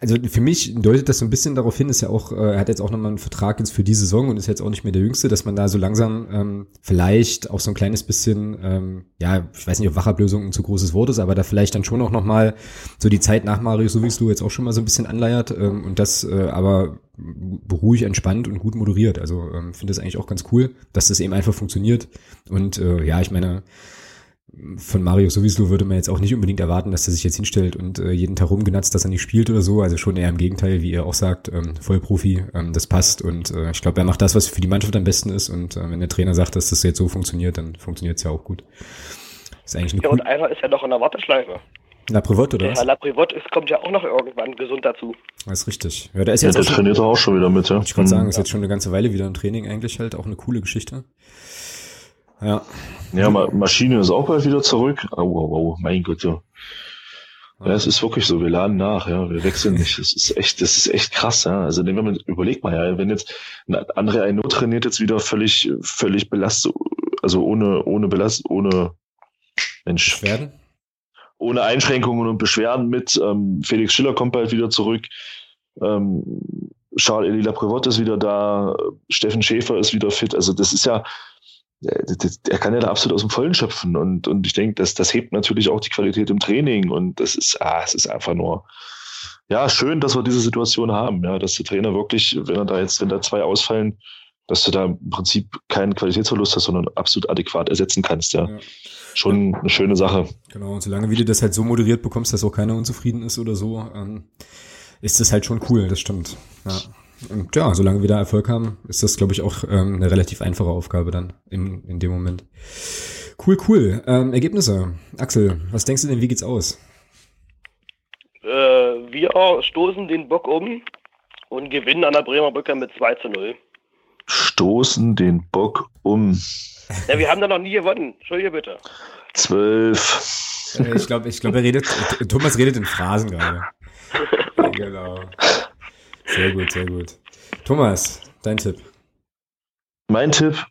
also für mich deutet das so ein bisschen darauf hin, ist ja auch, äh, er hat jetzt auch nochmal einen Vertrag jetzt für die Saison und ist jetzt auch nicht mehr der Jüngste, dass man da so langsam ähm, vielleicht auch so ein kleines bisschen, ähm, ja, ich weiß nicht, ob Wachablösung ein zu großes Wort ist, aber da vielleicht dann schon auch nochmal so die Zeit nach Mario Sowieso jetzt auch schon mal so ein bisschen anleiert ähm, und das äh, aber beruhig, entspannt und gut moderiert. Also ähm, finde das eigentlich auch ganz cool, dass das eben einfach funktioniert und äh, ja, ich meine, von Mario sowieso würde man jetzt auch nicht unbedingt erwarten, dass er sich jetzt hinstellt und äh, jeden Tag rumgenatzt, dass er nicht spielt oder so. Also schon eher im Gegenteil, wie er auch sagt, ähm, Vollprofi, ähm, das passt und äh, ich glaube, er macht das, was für die Mannschaft am besten ist und äh, wenn der Trainer sagt, dass das jetzt so funktioniert, dann funktioniert es ja auch gut. Ist eigentlich eine ja, und einer ist ja noch in der Warteschleife. La Privotte, oder? Ja, La Privotte ist, kommt ja auch noch irgendwann gesund dazu. Das ist richtig. Ja, der ist jetzt ja, der trainiert auch schon wieder mit, ja. Ich kann sagen, ist jetzt schon eine ganze Weile wieder im Training eigentlich halt, auch eine coole Geschichte. Ja. Ja, Maschine ist auch bald wieder zurück. Oh, oh, oh mein Gott, ja. Ja, es ist wirklich so, wir laden nach, ja, wir wechseln nicht. Das ist echt, das ist echt krass, ja. Also wenn man überlegt mal, ja, wenn jetzt André Aino trainiert jetzt wieder völlig, völlig belastet, also ohne, ohne Belast, ohne Mensch. Beschwerden? Ohne Einschränkungen und Beschwerden mit. Ähm, Felix Schiller kommt bald wieder zurück. Ähm, Charles Elila Prevot ist wieder da. Steffen Schäfer ist wieder fit. Also das ist ja, er kann ja da absolut aus dem Vollen schöpfen und, und ich denke, das, das hebt natürlich auch die Qualität im Training und das ist, ah, es ist einfach nur, ja, schön, dass wir diese Situation haben, ja, dass der Trainer wirklich, wenn er da jetzt, wenn da zwei ausfallen, dass du da im Prinzip keinen Qualitätsverlust hast, sondern absolut adäquat ersetzen kannst, ja. ja. Schon eine schöne Sache. Genau, und solange wie du das halt so moderiert bekommst, dass auch keiner unzufrieden ist oder so, ähm, ist das halt schon cool, das stimmt. Ja. Und ja, solange wir da Erfolg haben, ist das, glaube ich, auch ähm, eine relativ einfache Aufgabe dann in, in dem Moment. Cool, cool. Ähm, Ergebnisse. Axel, was denkst du denn, wie geht's aus? Äh, wir stoßen den Bock um und gewinnen an der Bremer Brücke mit 2 zu 0. Stoßen den Bock um. Ja, wir haben da noch nie gewonnen. Entschuldige bitte. Zwölf. Äh, ich glaube, ich glaube, er redet, Thomas redet in Phrasen gerade. genau. Sehr gut, sehr gut. Thomas, dein Tipp. Mein Tipp,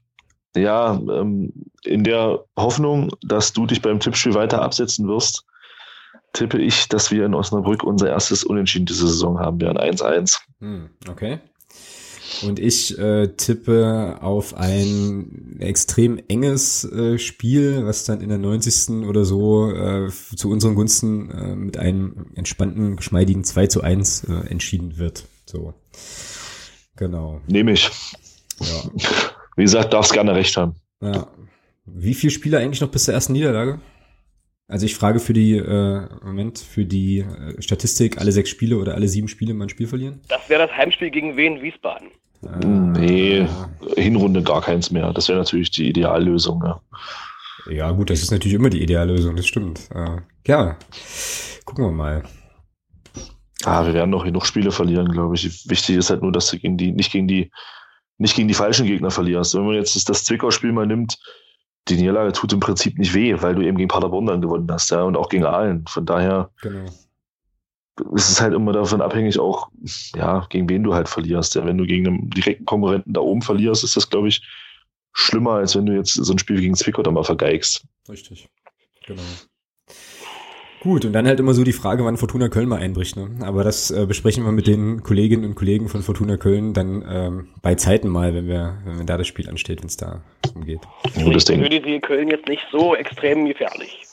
ja, ähm, in der Hoffnung, dass du dich beim Tippspiel weiter absetzen wirst, tippe ich, dass wir in Osnabrück unser erstes Unentschieden diese Saison haben werden. 1-1. Hm, okay. Und ich äh, tippe auf ein extrem enges äh, Spiel, was dann in der 90. oder so äh, zu unseren Gunsten äh, mit einem entspannten, geschmeidigen 2 zu 1 äh, entschieden wird. So. Genau. Nehme ich. Ja. Wie gesagt, darfst gerne recht haben. Ja. Wie viele Spieler eigentlich noch bis zur ersten Niederlage? Also ich frage für die, äh, Moment, für die äh, Statistik, alle sechs Spiele oder alle sieben Spiele mal ein Spiel verlieren? Das wäre das Heimspiel gegen Wien Wiesbaden. Ah. Nee, Hinrunde gar keins mehr. Das wäre natürlich die Ideallösung, ja. Ja, gut, das ist natürlich immer die Ideallösung, das stimmt. Äh, ja, gucken wir mal. Ah, wir werden noch genug Spiele verlieren, glaube ich. Wichtig ist halt nur, dass du gegen die, nicht gegen die, nicht gegen die falschen Gegner verlierst. Wenn man jetzt das, Zwickau-Spiel mal nimmt, die Niederlage tut im Prinzip nicht weh, weil du eben gegen Paderborn dann gewonnen hast, ja, und auch gegen Aalen. Von daher genau. ist es halt immer davon abhängig, auch, ja, gegen wen du halt verlierst. Ja. Wenn du gegen einen direkten Konkurrenten da oben verlierst, ist das, glaube ich, schlimmer, als wenn du jetzt so ein Spiel gegen Zwickau da mal vergeigst. Richtig. Genau. Gut, und dann halt immer so die Frage, wann Fortuna Köln mal einbricht. Ne? Aber das äh, besprechen wir mit den Kolleginnen und Kollegen von Fortuna Köln dann ähm, bei Zeiten mal, wenn wir, wenn da das Spiel ansteht, wenn es da umgeht. Ich würde die Köln jetzt nicht so extrem gefährlich.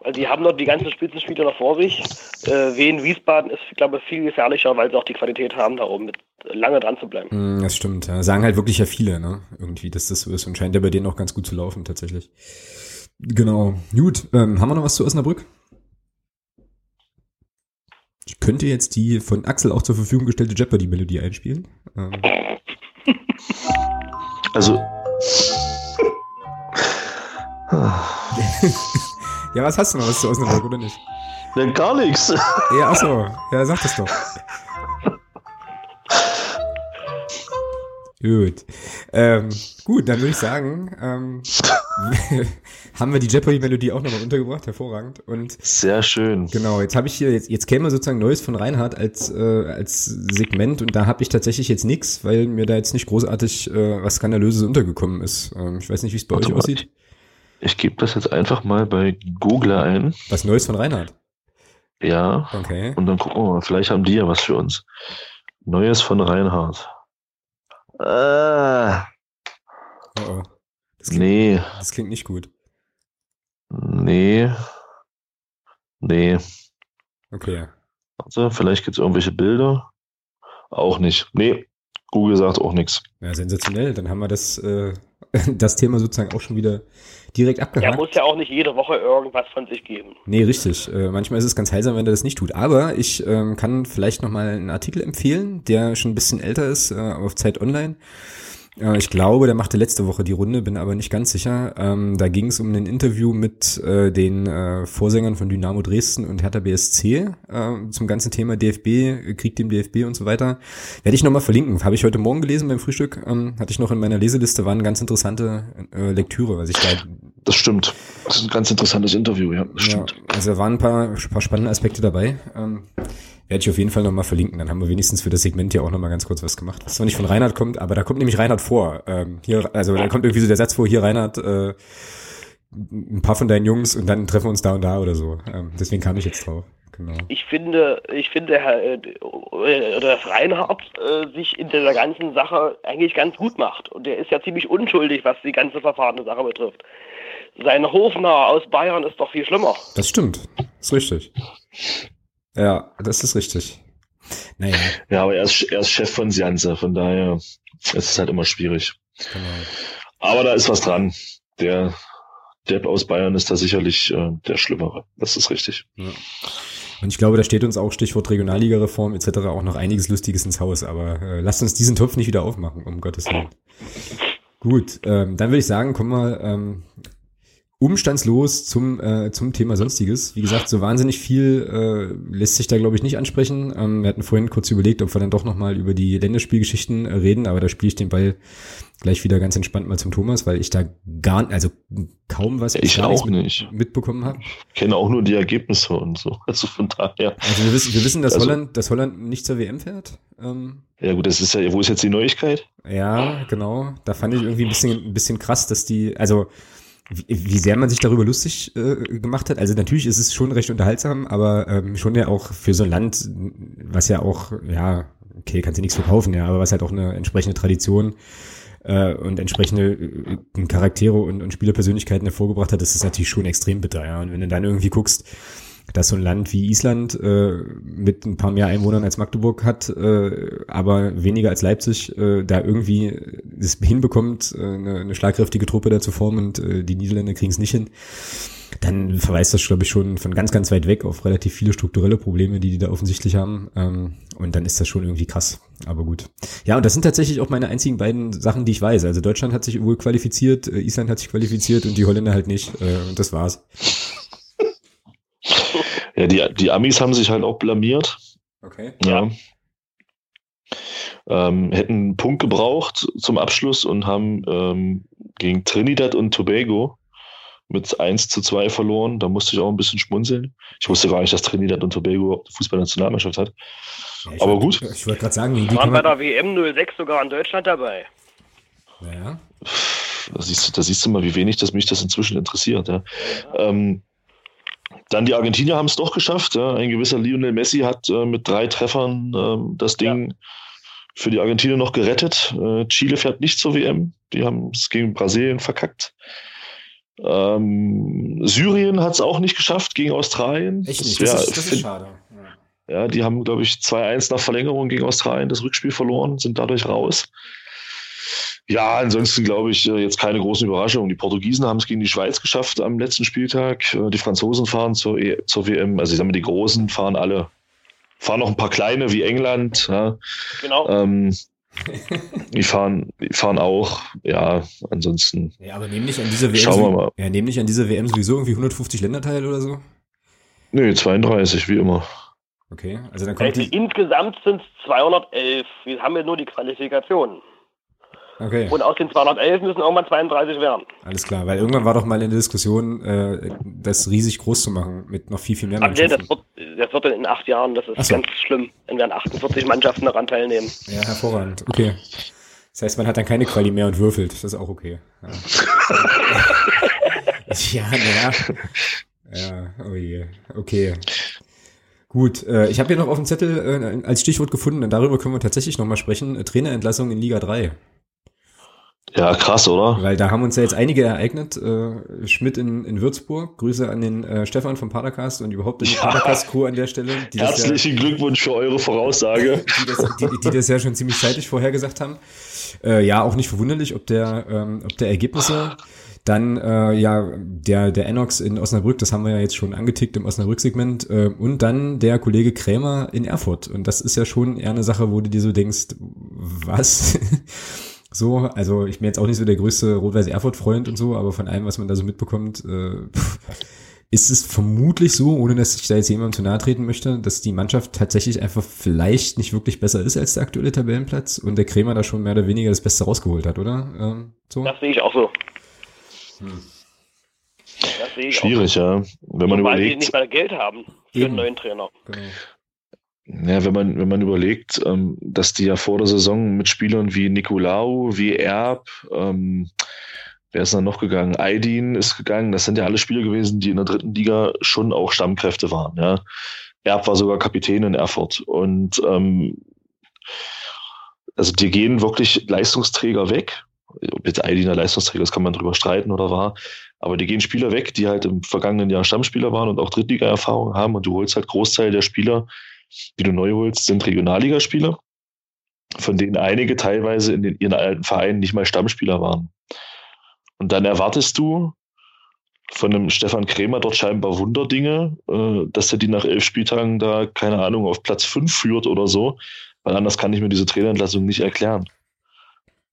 Weil die haben noch die ganzen Spitzenspieler noch vor sich. Äh, Wien Wiesbaden ist, glaube ich, viel gefährlicher, weil sie auch die Qualität haben, darum mit lange dran zu bleiben. Mm, das stimmt. Ja. Sagen halt wirklich ja viele, ne? Irgendwie, dass das so ist und scheint ja bei denen auch ganz gut zu laufen, tatsächlich. Genau. Gut, ähm, haben wir noch was zu Osnabrück? Könnte jetzt die von Axel auch zur Verfügung gestellte Jeopardy-Melodie einspielen. Ähm. Also. ja, was hast du noch was zu Osnabrück, oder nicht? Ja, gar nichts. Ja, achso. Ja, sag das doch. Gut. Ähm, gut, dann würde ich sagen, ähm, haben wir die Jeopardy-Melodie auch nochmal untergebracht, hervorragend. Und Sehr schön. Genau, jetzt habe ich hier, jetzt, jetzt käme sozusagen Neues von Reinhard als, äh, als Segment und da habe ich tatsächlich jetzt nichts, weil mir da jetzt nicht großartig äh, was Skandalöses untergekommen ist. Ähm, ich weiß nicht, wie es bei Warte euch aussieht. Ich gebe das jetzt einfach mal bei Google ein. Was Neues von Reinhard. Ja. Okay. Und dann gucken wir mal, vielleicht haben die ja was für uns. Neues von Reinhard. Ah, Oh, oh. Das, klingt, nee, das klingt nicht gut. nee, nee. Okay. Warte, vielleicht gibt es irgendwelche Bilder. Auch nicht. Nee, Google sagt auch nichts. Ja, sensationell. Dann haben wir das, äh, das Thema sozusagen auch schon wieder direkt Er abgehakt. muss ja auch nicht jede Woche irgendwas von sich geben. Nee, richtig. Äh, manchmal ist es ganz heilsam, wenn er das nicht tut. Aber ich ähm, kann vielleicht nochmal einen Artikel empfehlen, der schon ein bisschen älter ist, äh, auf Zeit Online. Ich glaube, der machte letzte Woche die Runde, bin aber nicht ganz sicher. Ähm, da ging es um ein Interview mit äh, den äh, Vorsängern von Dynamo Dresden und Hertha BSC äh, zum ganzen Thema DFB, Krieg dem DFB und so weiter. Werde ich nochmal verlinken. Habe ich heute Morgen gelesen beim Frühstück. Ähm, hatte ich noch in meiner Leseliste, war eine ganz interessante äh, Lektüre, was ich da Das stimmt. Das ist ein ganz interessantes Interview, ja. Das ja, stimmt. also da waren ein paar, paar spannende Aspekte dabei. Ähm, werde ich auf jeden Fall nochmal verlinken. Dann haben wir wenigstens für das Segment ja auch nochmal ganz kurz was gemacht. Was zwar nicht von Reinhard kommt, aber da kommt nämlich Reinhard vor. Ähm, hier, also da kommt irgendwie so der Satz vor, hier Reinhard, äh, ein paar von deinen Jungs und dann treffen wir uns da und da oder so. Ähm, deswegen kam ich jetzt drauf. Genau. Ich finde, ich finde, Herr, äh, oder dass Reinhard äh, sich in dieser ganzen Sache eigentlich ganz gut macht. Und der ist ja ziemlich unschuldig, was die ganze verfahrene Sache betrifft. Sein Hofnarr aus Bayern ist doch viel schlimmer. Das stimmt. Ist richtig. Ja, das ist richtig. Naja, Ja, aber er ist, er ist Chef von Sianze, von daher ist es halt immer schwierig. genau. Aber da ist was dran. Der Depp aus Bayern ist da sicherlich äh, der Schlimmere. Das ist richtig. Ja. Und ich glaube, da steht uns auch Stichwort Regionalliga-Reform etc. auch noch einiges Lustiges ins Haus. Aber äh, lasst uns diesen Topf nicht wieder aufmachen, um Gottes Willen. Gut, ähm, dann würde ich sagen, kommen wir ähm, umstandslos zum, äh, zum Thema Sonstiges. Wie gesagt, so wahnsinnig viel äh, lässt sich da, glaube ich, nicht ansprechen. Ähm, wir hatten vorhin kurz überlegt, ob wir dann doch nochmal über die Länderspielgeschichten äh, reden, aber da spiele ich den Ball gleich wieder ganz entspannt mal zum Thomas, weil ich da gar, also kaum was Ich auch mit, nicht. mitbekommen habe. Kenne auch nur die Ergebnisse und so. Also von daher. Also wir wissen, wir wissen dass, Also- Holland, dass Holland nicht zur WM fährt. Ähm, Ja gut, das ist ja, wo ist jetzt die Neuigkeit? ja, genau. Da fand ich irgendwie ein bisschen, ein bisschen krass, dass die, also wie, wie sehr man sich darüber lustig äh, gemacht hat. Also natürlich ist es schon recht unterhaltsam, aber ähm, schon ja auch für so ein Land, was ja auch, ja, okay, kannst du nichts verkaufen, ja, aber was halt auch eine entsprechende Tradition äh, und entsprechende äh, Charaktere und, und Spielerpersönlichkeiten hervorgebracht hat, das ist natürlich schon extrem bitter, ja. Und wenn du dann irgendwie guckst, dass so ein Land wie Island äh, mit ein paar mehr Einwohnern als Magdeburg hat, äh, aber weniger als Leipzig, äh, da irgendwie es hinbekommt, äh, eine, eine schlagkräftige Truppe da zu formen und äh, die Niederländer kriegen es nicht hin, dann verweist das, glaube ich, schon von ganz, ganz weit weg auf relativ viele strukturelle Probleme, die die da offensichtlich haben. Ähm, und dann ist das schon irgendwie krass. Aber gut. Ja, und das sind tatsächlich auch meine einzigen beiden Sachen, die ich weiß. Also Deutschland hat sich wohl qualifiziert, äh, Island hat sich qualifiziert und die Holländer halt nicht. Äh, und das war's. Ja, die, die Amis haben sich halt auch blamiert. Okay. Ja. Ähm, hätten einen Punkt gebraucht zum Abschluss und haben ähm, gegen Trinidad und Tobago mit 1 zu 2 verloren. Da musste ich auch ein bisschen schmunzeln. Ich wusste gar nicht, dass Trinidad und Tobago eine Fußballnationalmannschaft hat. Ja, Aber wollt- gut. Ich wollte gerade sagen, die waren bei der WM 06 sogar in Deutschland dabei. naja. Da siehst, du, da siehst du mal, wie wenig das mich das inzwischen interessiert. Ja. Ähm, dann die Argentinier haben es doch geschafft. Ja. Ein gewisser Lionel Messi hat äh, mit drei Treffern ähm, das Ding für die Argentinier noch gerettet. Äh, Chile fährt nicht zur WM. Die haben es gegen Brasilien verkackt. Ähm, Syrien hat es auch nicht geschafft gegen Australien. Echt Das nicht. wär- Das, ist, das ist schade. Ja. ja, die haben, glaube ich, 2-1 nach Verlängerung gegen Australien das Rückspiel verloren, sind dadurch raus. Ja, ansonsten glaube ich äh, jetzt keine großen Überraschungen. Die Portugiesen haben es gegen die Schweiz geschafft am letzten Spieltag. Äh, Die Franzosen fahren zur, e zur WM. Also ich sage mal, die Großen fahren alle fahren noch ein paar kleine wie England. Ja. Genau. Ähm, die fahren, die fahren auch, ja, ansonsten. Ja, aber nehmen nicht an dieser WM. Schauen wir mal. Ja, nehmen nicht an dieser WM sowieso irgendwie 150 Länderteile oder so? Nee, 32, wie immer. Okay, also dann kommt also die Insgesamt sind es 211. Wir haben ja nur die Qualifikationen. Okay. Und aus den 211 müssen irgendwann 32 werden. Alles klar, weil irgendwann war doch mal in der Diskussion, äh, das riesig groß zu machen mit noch viel, viel mehr Mannschaften. Nee, das, wird, das wird dann in acht Jahren, das ist so. ganz schlimm, wenn dann 48 Mannschaften daran teilnehmen. Ja, hervorragend, okay. Das heißt, man hat dann keine Quali mehr und würfelt, das ist auch okay. Ja, ja naja. Ja, oh je, okay. Gut, äh, ich habe hier noch auf dem Zettel äh, als Stichwort gefunden, darüber können wir tatsächlich nochmal sprechen, äh, Trainerentlassung in Liga 3. Ja, krass, oder? Weil da haben uns ja jetzt einige ereignet. Äh, Schmidt in, in Würzburg. Grüße an den äh, Stefan vom Padercast und überhaupt den ja. Padercast-Crew an der Stelle. Herzlichen ja, Glückwunsch für eure Voraussage. Die das, die, die das ja schon ziemlich zeitig vorhergesagt haben. Äh, ja, auch nicht verwunderlich, ob der, ähm, ob der Ergebnisse. Dann äh, ja der der Enox in Osnabrück, das haben wir ja jetzt schon angetickt im Osnabrück-Segment äh, und dann der Kollege Krämer in Erfurt und das ist ja schon eher eine Sache, wo du dir so denkst, was? So, also ich bin jetzt auch nicht so der größte Rot-Weiß-Erfurt-Freund und so, aber von allem, was man da so mitbekommt, äh, ist es vermutlich so, ohne dass ich da jetzt jemandem zu nahe treten möchte, dass die Mannschaft tatsächlich einfach vielleicht nicht wirklich besser ist als der aktuelle Tabellenplatz und der Krämer da schon mehr oder weniger das Beste rausgeholt hat, oder? Ähm, so? Das sehe ich auch so. Hm. Schwierig, auch. ja. Wenn man Weil überlegt. die nicht mal Geld haben für Eben. einen neuen Trainer. Genau. Ja, wenn man, wenn man überlegt, ähm, dass die ja vor der Saison mit Spielern wie Nicolau, wie Erb, ähm, wer ist dann noch gegangen? Aydin ist gegangen. Das sind ja alle Spieler gewesen, die in der dritten Liga schon auch Stammkräfte waren. Ja. Erb war sogar Kapitän in Erfurt. Und ähm, also die gehen wirklich Leistungsträger weg. Ob jetzt Aydin der Leistungsträger ist, kann man drüber streiten oder war. Aber die gehen Spieler weg, die halt im vergangenen Jahr Stammspieler waren und auch Drittliga-Erfahrung haben. Und du holst halt Großteil der Spieler, die du neu holst, sind Regionalligaspieler, von denen einige teilweise in den, ihren alten Vereinen nicht mal Stammspieler waren. Und dann erwartest du von einem Stefan Krämer dort scheinbar Wunderdinge, äh, dass er die nach elf Spieltagen da, keine Ahnung, auf Platz fünf führt oder so, weil anders kann ich mir diese Trainerentlassung nicht erklären.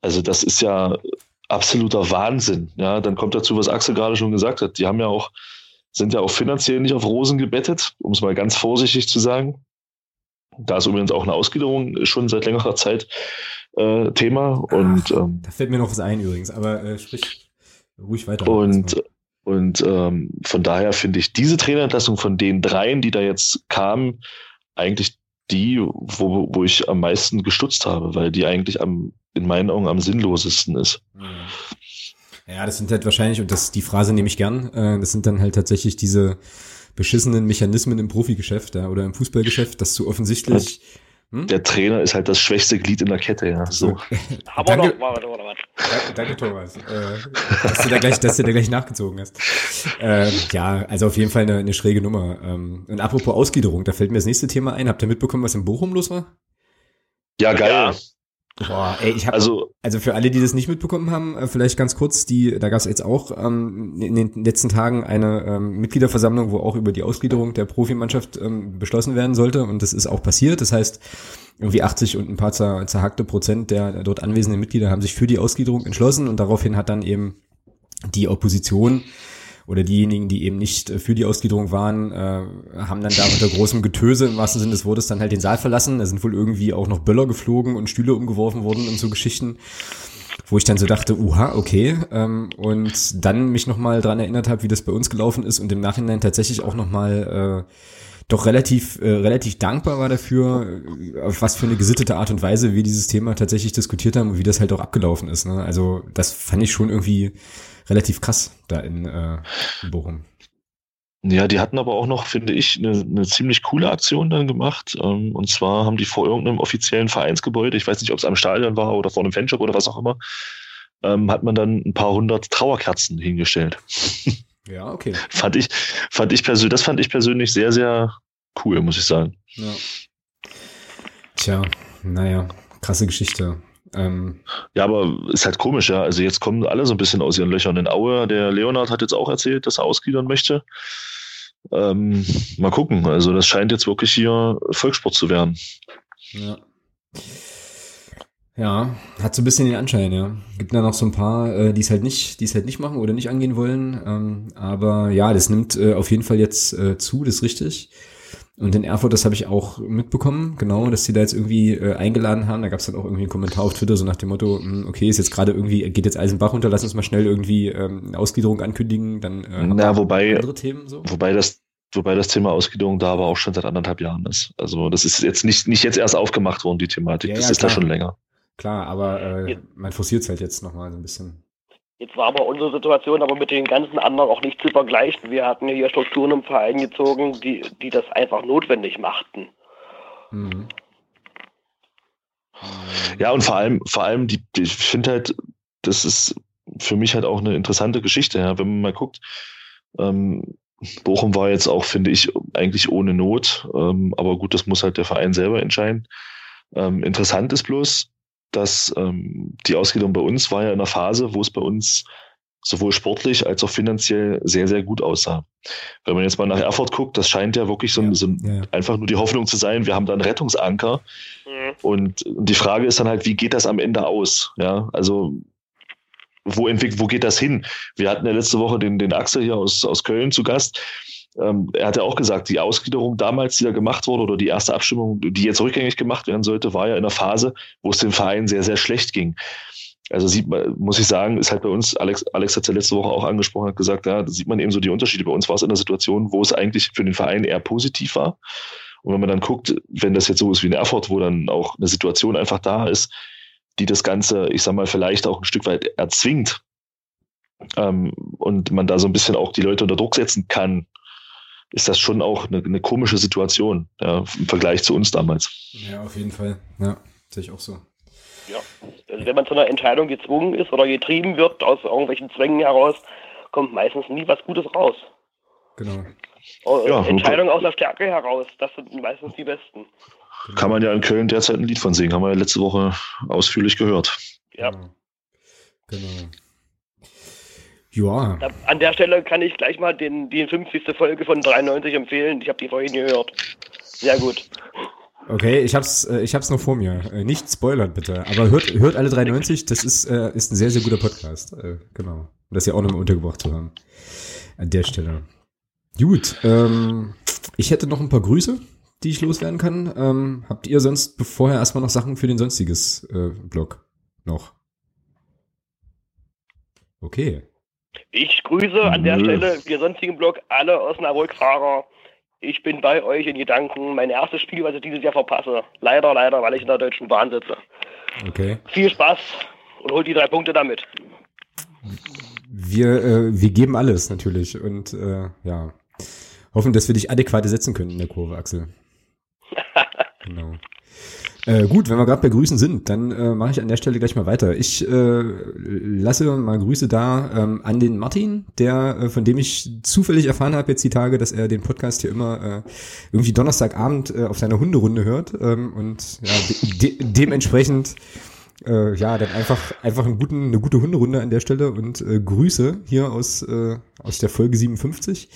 Also das ist ja absoluter Wahnsinn. Ja, dann kommt dazu, was Axel gerade schon gesagt hat. Die haben ja auch, sind ja auch finanziell nicht auf Rosen gebettet, um es mal ganz vorsichtig zu sagen. Da ist übrigens auch eine Ausgliederung schon seit längerer Zeit äh, Thema. Und, Ach, ähm, da fällt mir noch was ein übrigens, aber äh, sprich ruhig weiter. Und, und ähm, von daher finde ich diese Trainerentlassung von den dreien, die da jetzt kamen, eigentlich die, wo, wo ich am meisten gestutzt habe, weil die eigentlich am, in meinen Augen am sinnlosesten ist. Ja, das sind halt wahrscheinlich, und das die Phrase nehme ich gern, äh, das sind dann halt tatsächlich diese beschissenen Mechanismen im Profigeschäft ja, oder im Fußballgeschäft, dass du offensichtlich. Hm? Der Trainer ist halt das schwächste Glied in der Kette, ja. So. Aber danke, noch, warte, warte, warte. Danke, danke Thomas, äh, dass, du da gleich, dass du da gleich nachgezogen hast. Äh, ja, also auf jeden Fall eine, eine schräge Nummer. Ähm, und apropos Ausgliederung, da fällt mir das nächste Thema ein. Habt ihr mitbekommen, was in Bochum los war? Ja, geil. Ja. Boah, ey, ich hab, also, also für alle, die das nicht mitbekommen haben, äh, vielleicht ganz kurz, die, da gab es jetzt auch ähm, in den letzten Tagen eine ähm, Mitgliederversammlung, wo auch über die Ausgliederung der Profimannschaft ähm, beschlossen werden sollte und das ist auch passiert. Das heißt, irgendwie 80 und ein paar zer, zerhackte Prozent der dort anwesenden Mitglieder haben sich für die Ausgliederung entschlossen und daraufhin hat dann eben die Opposition oder diejenigen, die eben nicht äh, für die Ausgliederung waren, äh, haben dann da unter großem Getöse im wahrsten Sinne des Wortes dann halt den Saal verlassen. Da sind wohl irgendwie auch noch Böller geflogen und Stühle umgeworfen worden und so Geschichten wo ich dann so dachte, uha, okay, ähm, und dann mich nochmal dran erinnert habe, wie das bei uns gelaufen ist und im Nachhinein tatsächlich auch nochmal äh, doch relativ, äh, relativ dankbar war dafür, äh, auf was für eine gesittete Art und Weise wir dieses Thema tatsächlich diskutiert haben und wie das halt auch abgelaufen ist. Ne? Also das fand ich schon irgendwie relativ krass da in, äh, in Bochum. Ja, die hatten aber auch noch, finde ich, eine, eine ziemlich coole Aktion dann gemacht. Ähm, und zwar haben die vor irgendeinem offiziellen Vereinsgebäude, ich weiß nicht, ob es am Stadion war oder vor einem Fanshop oder was auch immer, ähm, hat man dann ein paar hundert Trauerkerzen hingestellt. Ja, okay. fand ich, fand ich persönlich, das fand ich persönlich sehr, sehr cool, muss ich sagen. Ja. Tja, naja, krasse Geschichte. Ähm, ja, aber ist halt komisch, ja. Also jetzt kommen alle so ein bisschen aus ihren Löchern in Aue. Der Leonard hat jetzt auch erzählt, dass er ausgliedern möchte. Ähm, mal gucken. Also das scheint jetzt wirklich hier Volkssport zu werden. Ja. Ja, hat so ein bisschen den Anschein, ja. Gibt da noch so ein paar, äh, die es halt nicht, die es halt nicht machen oder nicht angehen wollen. Ähm, aber ja, das nimmt äh, auf jeden Fall jetzt äh, zu, das ist richtig. Und in Erfurt, das habe ich auch mitbekommen, genau, dass sie da jetzt irgendwie äh, eingeladen haben. Da gab es dann auch irgendwie einen Kommentar auf Twitter, so nach dem Motto, mh, hm, okay, ist jetzt gerade irgendwie, geht jetzt Eisenbach runter, lass uns mal schnell irgendwie ähm, eine Ausgliederung ankündigen, dann äh, Na, wobei, andere Themen so. Wobei das Wobei das Thema Ausgliederung da aber auch schon seit anderthalb Jahren ist. Also das ist jetzt nicht, nicht jetzt erst aufgemacht worden, die Thematik. Ja, das ja, ist klar. da schon länger. Klar, aber äh, man forciert es halt jetzt nochmal so ein bisschen. Jetzt war aber unsere Situation aber mit den ganzen anderen auch nicht zu vergleichen. Wir hatten hier Strukturen im Verein gezogen, die, die das einfach notwendig machten. Mhm. Ja, und vor allem, vor allem, die, die ich finde halt, das ist für mich halt auch eine interessante Geschichte, ja. wenn man mal guckt, ähm, Bochum war jetzt auch, finde ich, eigentlich ohne Not, ähm, aber gut, das muss halt der Verein selber entscheiden. Ähm, interessant ist bloß, dass ähm, die Ausgliederung bei uns war ja in einer Phase, wo es bei uns sowohl sportlich als auch finanziell sehr, sehr gut aussah. Wenn man jetzt mal nach Erfurt guckt, das scheint ja wirklich so, ja, so ja. einfach nur die Hoffnung zu sein, wir haben da einen Rettungsanker. Mhm. Und die Frage ist dann halt, wie geht das am Ende aus? Ja, also wo entwickelt, wo geht das hin? Wir hatten ja letzte Woche den, den Axel hier aus, aus Köln zu Gast ähm, er hat ja auch gesagt, die Ausgliederung damals, die da gemacht wurde, oder die erste Abstimmung, die jetzt rückgängig gemacht werden sollte, war ja in einer Phase, wo es dem Verein sehr, sehr schlecht ging. Also sieht man, muss ich sagen, ist halt bei uns, Alex, Alex hat es ja letzte Woche auch angesprochen, hat gesagt, ja, da sieht man eben so die Unterschiede. Bei uns war es in einer Situation, wo es eigentlich für den Verein eher positiv war. Und wenn man dann guckt, wenn das jetzt so ist wie in Erfurt, wo dann auch eine Situation einfach da ist, die das Ganze, ich sag mal, vielleicht auch ein Stück weit erzwingt, ähm, und man da so ein bisschen auch die Leute unter Druck setzen kann, ist das schon auch eine, eine komische Situation ja, im Vergleich zu uns damals. Ja, auf jeden Fall. Ja, sehe ich auch so. Ja, also wenn man zu einer Entscheidung gezwungen ist oder getrieben wird aus irgendwelchen Zwängen heraus, kommt meistens nie was Gutes raus. Genau. Oh, ja, Entscheidungen aus der Stärke heraus, das sind meistens die besten. Kann man ja in Köln derzeit ein Lied von singen, haben wir ja letzte Woche ausführlich gehört. Ja. Genau. Ja. An der Stelle kann ich gleich mal den, die 50. Folge von 93 empfehlen. Ich habe die vorhin gehört. Sehr gut. Okay, ich hab's, äh, ich hab's noch vor mir. Äh, nicht spoilern bitte, aber hört, hört alle 93. Das ist, äh, ist ein sehr, sehr guter Podcast. Genau. Um das ja auch nochmal untergebracht zu haben. An der Stelle. Gut. Ähm, ich hätte noch ein paar Grüße, die ich loswerden kann. Ähm, habt ihr sonst vorher erstmal noch Sachen für den sonstiges äh, Blog noch? Okay. Ich grüße an der Stelle, wir sonstigen Blog, alle Osnabrück-Fahrer. Ich bin bei euch in Gedanken. Mein erstes Spiel, was ich dieses Jahr verpasse. Leider, leider, weil ich in der Deutschen Bahn sitze. Okay. Viel Spaß und holt die drei Punkte damit. Wir, äh, wir geben alles natürlich und äh, ja, hoffen, dass wir dich adäquat setzen können in der Kurve, Axel. genau. Äh, gut, wenn wir gerade bei Grüßen sind, dann äh, mache ich an der Stelle gleich mal weiter. Ich äh, lasse mal Grüße da ähm, an den Martin, der äh, von dem ich zufällig erfahren habe jetzt die Tage, dass er den Podcast hier immer äh, irgendwie Donnerstagabend äh, auf seiner Hunderunde hört ähm, und ja, de de dementsprechend äh, ja, dann einfach, einfach einen guten, eine gute Hunderunde an der Stelle und äh, Grüße hier aus, äh, aus der Folge 57.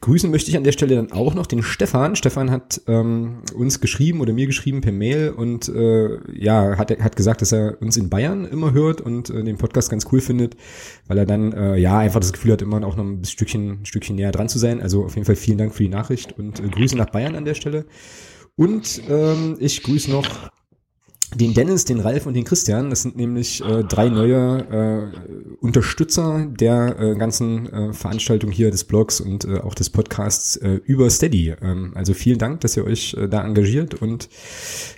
Grüßen möchte ich an der Stelle dann auch noch den Stefan. Stefan hat ähm, uns geschrieben oder mir geschrieben per Mail und äh, ja, hat, hat gesagt, dass er uns in Bayern immer hört und äh, den Podcast ganz cool findet, weil er dann äh, ja einfach das Gefühl hat, immer auch noch ein Stückchen, ein Stückchen näher dran zu sein. Also auf jeden Fall vielen Dank für die Nachricht und äh, Grüße nach Bayern an der Stelle. Und ähm, ich grüße noch den Dennis, den Ralf und den Christian. Das sind nämlich äh, drei neue äh, Unterstützer der äh, ganzen äh, Veranstaltung hier des Blogs und äh, auch des Podcasts äh, über Steady. Ähm, also vielen Dank, dass ihr euch äh, da engagiert und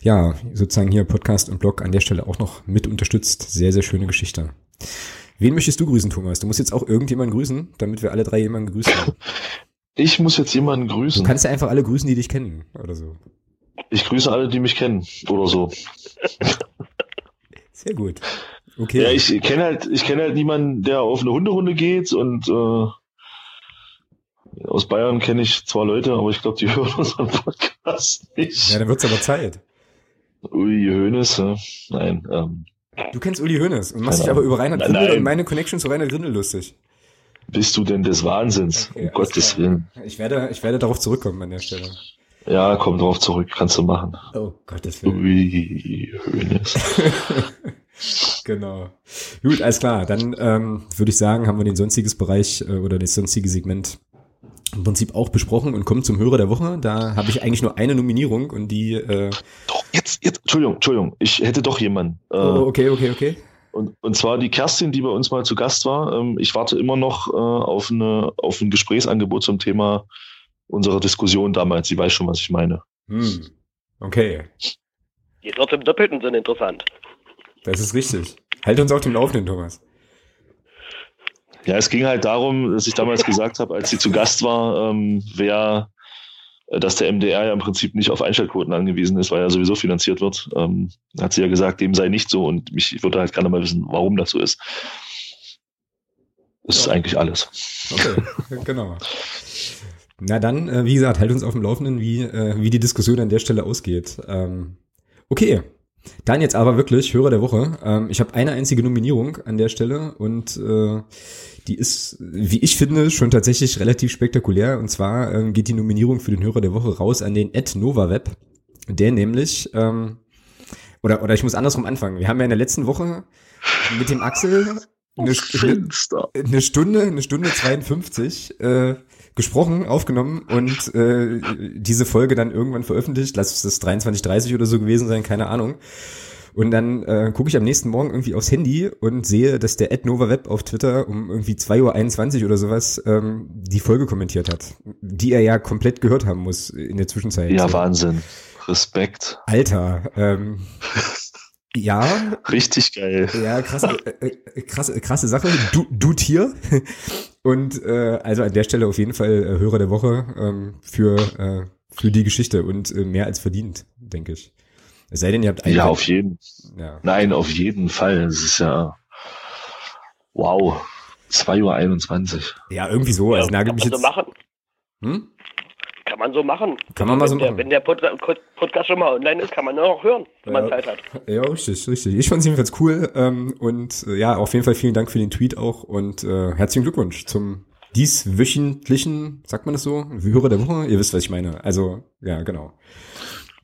ja, sozusagen hier Podcast und Blog an der Stelle auch noch mit unterstützt. Sehr, sehr schöne Geschichte. Wen möchtest du grüßen, Thomas? Du musst jetzt auch irgendjemanden grüßen, damit wir alle drei jemanden grüßen. Ich muss jetzt jemanden grüßen. Du kannst ja einfach alle grüßen, die dich kennen oder so. Ich grüße alle, die mich kennen oder so. Sehr gut. Okay. Ja, ich kenne halt, ich kenne halt niemanden, der auf eine Hunderunde geht und äh, aus Bayern kenne ich zwar Leute, aber ich glaube, die hören unseren Podcast nicht. Ja, dann wird's aber Zeit. Uli Hoeneß, äh, nein. Ähm, du kennst Uli Hoeneß und machst dich aber über Reinhard Grindel und meine Connection zu Reinhard Grindel lustig. bist du denn des Wahnsinns? Okay, um Gottes klar. Willen. Ich werde, ich werde darauf zurückkommen an der Stelle. Ja, komm drauf zurück, kannst du machen. Oh, Gottes Willen. Ui, genau. Gut, alles klar. Dann ähm, würde ich sagen, haben wir den sonstiges Bereich äh, oder das sonstige Segment im Prinzip auch besprochen und kommen zum Hörer der Woche. Da habe ich eigentlich nur eine Nominierung und die. Äh, Doch, jetzt, jetzt, Entschuldigung, Entschuldigung, ich hätte doch jemanden. Äh, oh, okay, okay, okay. Und, und zwar die Kerstin, die bei uns mal zu Gast war. Ähm, ich warte immer noch äh, auf, eine, auf ein Gesprächsangebot zum Thema unserer Diskussion damals. Sie weiß schon, was ich meine. Hm. Okay, Jetzt wird im doppelten Sinn interessant. das ist richtig. Halt uns auf dem Laufenden, Thomas. Ja, es ging halt darum, dass ich damals gesagt habe, als sie zu Gast war, ähm, wer, äh, dass der MDR ja im Prinzip nicht auf Einschaltquoten angewiesen ist, weil er sowieso finanziert wird. Ähm, hat sie ja gesagt, dem sei nicht so und mich, ich würde halt gerne mal wissen, warum das so ist. Das ist Ja. eigentlich alles. Okay, genau. Na dann, äh, wie gesagt, halt uns auf dem Laufenden, wie, äh, wie die Diskussion an der Stelle ausgeht. Ähm, okay, dann jetzt aber wirklich Hörer der Woche. Ähm, ich habe eine einzige Nominierung an der Stelle und äh, die ist, wie ich finde, schon tatsächlich relativ spektakulär. Und zwar ähm, geht die Nominierung für den Hörer der Woche raus an den Ed NovaWeb, der nämlich, ähm, oder, oder ich muss andersrum anfangen. Wir haben ja in der letzten Woche mit dem Axel eine, Finster. eine Stunde, eine Stunde 52 äh, gesprochen, aufgenommen und äh, diese Folge dann irgendwann veröffentlicht. Lass es das 23.30 oder so gewesen sein, keine Ahnung. Und dann äh, gucke ich am nächsten Morgen irgendwie aufs Handy und sehe, dass der AdNovaWeb auf Twitter um irgendwie 2.21 Uhr oder sowas ähm, die Folge kommentiert hat, die er ja komplett gehört haben muss in der Zwischenzeit. Ja. Wahnsinn. Respekt. Alter, ähm, ja, Richtig geil. ja, krasse, äh, äh, krasse, krasse Sache. Du, du Tier. Und äh, also an der Stelle auf jeden Fall äh, Hörer der Woche ähm, für, äh, für die Geschichte und äh, mehr als verdient, denke ich. Es sei denn, ihr habt Ja, auf jeden. ja. Nein, auf jeden Fall. Es ist ja. Wow. 2.21 Uhr. ja, irgendwie so. Also Ja, nagelt kann mich jetzt. machen. Hm? Kann man so machen. Kann man mal so wenn der, machen. Wenn der Pod Podcast schon mal online ist, kann man noch hören, wenn man Ja. Zeit hat. Ja, richtig, richtig. Ich fand es jedenfalls cool. Ähm, und äh, ja, auf jeden Fall vielen Dank für den Tweet auch und äh, herzlichen Glückwunsch zum dieswöchentlichen, sagt man das so? Hörer der Woche? Ihr wisst, was ich meine. Also, ja, genau.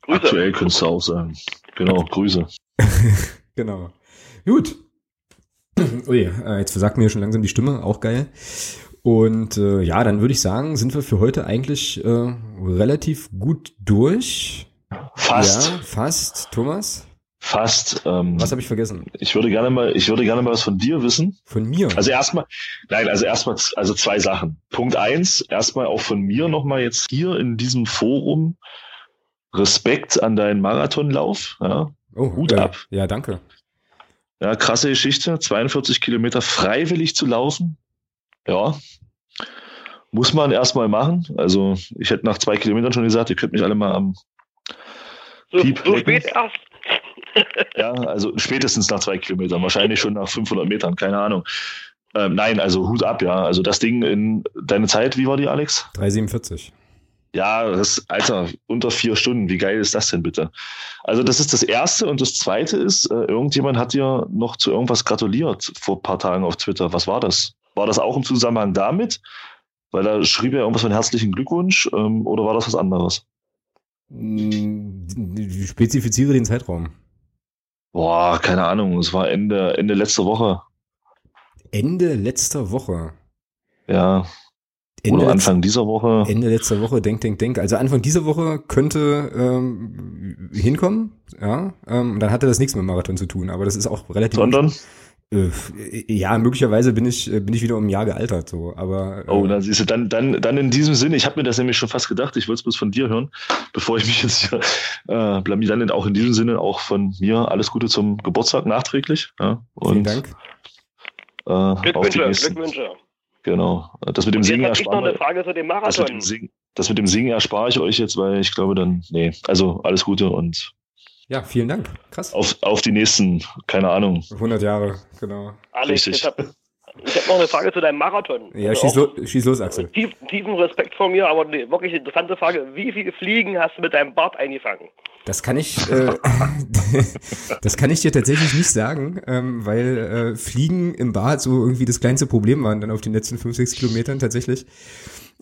Grüße. Aktuell könntest du auch sagen. Genau, Grüße. Genau. Gut. Ui, äh, jetzt versagt mir schon langsam die Stimme, auch geil. Und äh, ja, dann würde ich sagen, sind wir für heute eigentlich äh, relativ gut durch. Fast. Ja, fast. Thomas, Fast. Ähm, was habe ich vergessen? ich würde gerne mal, ich würde gerne mal was von dir wissen. Von mir. Also erstmal, nein, also erstmal, also zwei Sachen. Punkt eins, erstmal auch von mir nochmal jetzt hier in diesem Forum Respekt an deinen Marathonlauf. Ja, oh, Hut äh, ab. Ja, danke. ja krasse Geschichte. 42 Kilometer freiwillig zu laufen. Ja. Muss man erstmal machen. Also ich hätte nach zwei Kilometern schon gesagt, ihr könnt mich alle mal am, So, Piep so klicken. spät erst. ja, also spätestens nach zwei Kilometern, wahrscheinlich schon nach 500 Metern, keine Ahnung. Ähm, nein, also Hut ab, ja. Also das Ding in deine Zeit, wie war die, Alex? 347. Ja, das, Alter, unter vier Stunden. Wie geil ist das denn bitte? Also, das ist das Erste. Und das Zweite ist, äh, irgendjemand hat dir noch zu irgendwas gratuliert vor ein paar Tagen auf Twitter. Was war das? War das auch im Zusammenhang damit? Weil da schrieb er irgendwas von herzlichen Glückwunsch ähm, oder war das was anderes? Mm, Spezifiziere den Zeitraum. Boah, keine Ahnung. Es war Ende, Ende letzter Woche. Ende letzter Woche. Ja. Ende oder Anfang dieser Woche. Ende letzter Woche, denk, denk, denk. Also Anfang dieser Woche könnte ähm, hinkommen, ja. Ähm, dann hatte das nichts mit Marathon zu tun, aber das ist auch relativ. Sondern? Äh, ja, möglicherweise bin ich äh, bin ich wieder um ein Jahr gealtert, so. Aber äh, Oh, dann siehst du, dann, dann, dann in diesem Sinne, ich habe mir das nämlich schon fast gedacht, ich wollte es bloß von dir hören, bevor ich mich jetzt hier äh, blamier, dann auch in diesem Sinne auch von mir alles Gute zum Geburtstag nachträglich. Ja, und, vielen Dank. Äh, auf die Glückwünsche, Glückwünsche. Genau. Das mit dem Singen ich Singen, das mit dem Singen erspare ich euch jetzt, weil ich glaube dann, nee, also alles Gute und Ja, vielen Dank. Krass. auf, auf die nächsten, keine Ahnung. 100 Jahre, genau. Alex, Richtig. ich habe ich hab noch eine Frage zu deinem Marathon. Ja, Also schieß, lo schieß los, Axel. Tief, tiefen Respekt von mir, aber eine wirklich interessante Frage. Wie viele Fliegen hast du mit deinem Bart eingefangen? Das kann ich, äh, das kann ich dir tatsächlich nicht sagen, ähm, weil äh, Fliegen im Bad so irgendwie das kleinste Problem waren dann auf den letzten fünf, sechs Kilometern tatsächlich.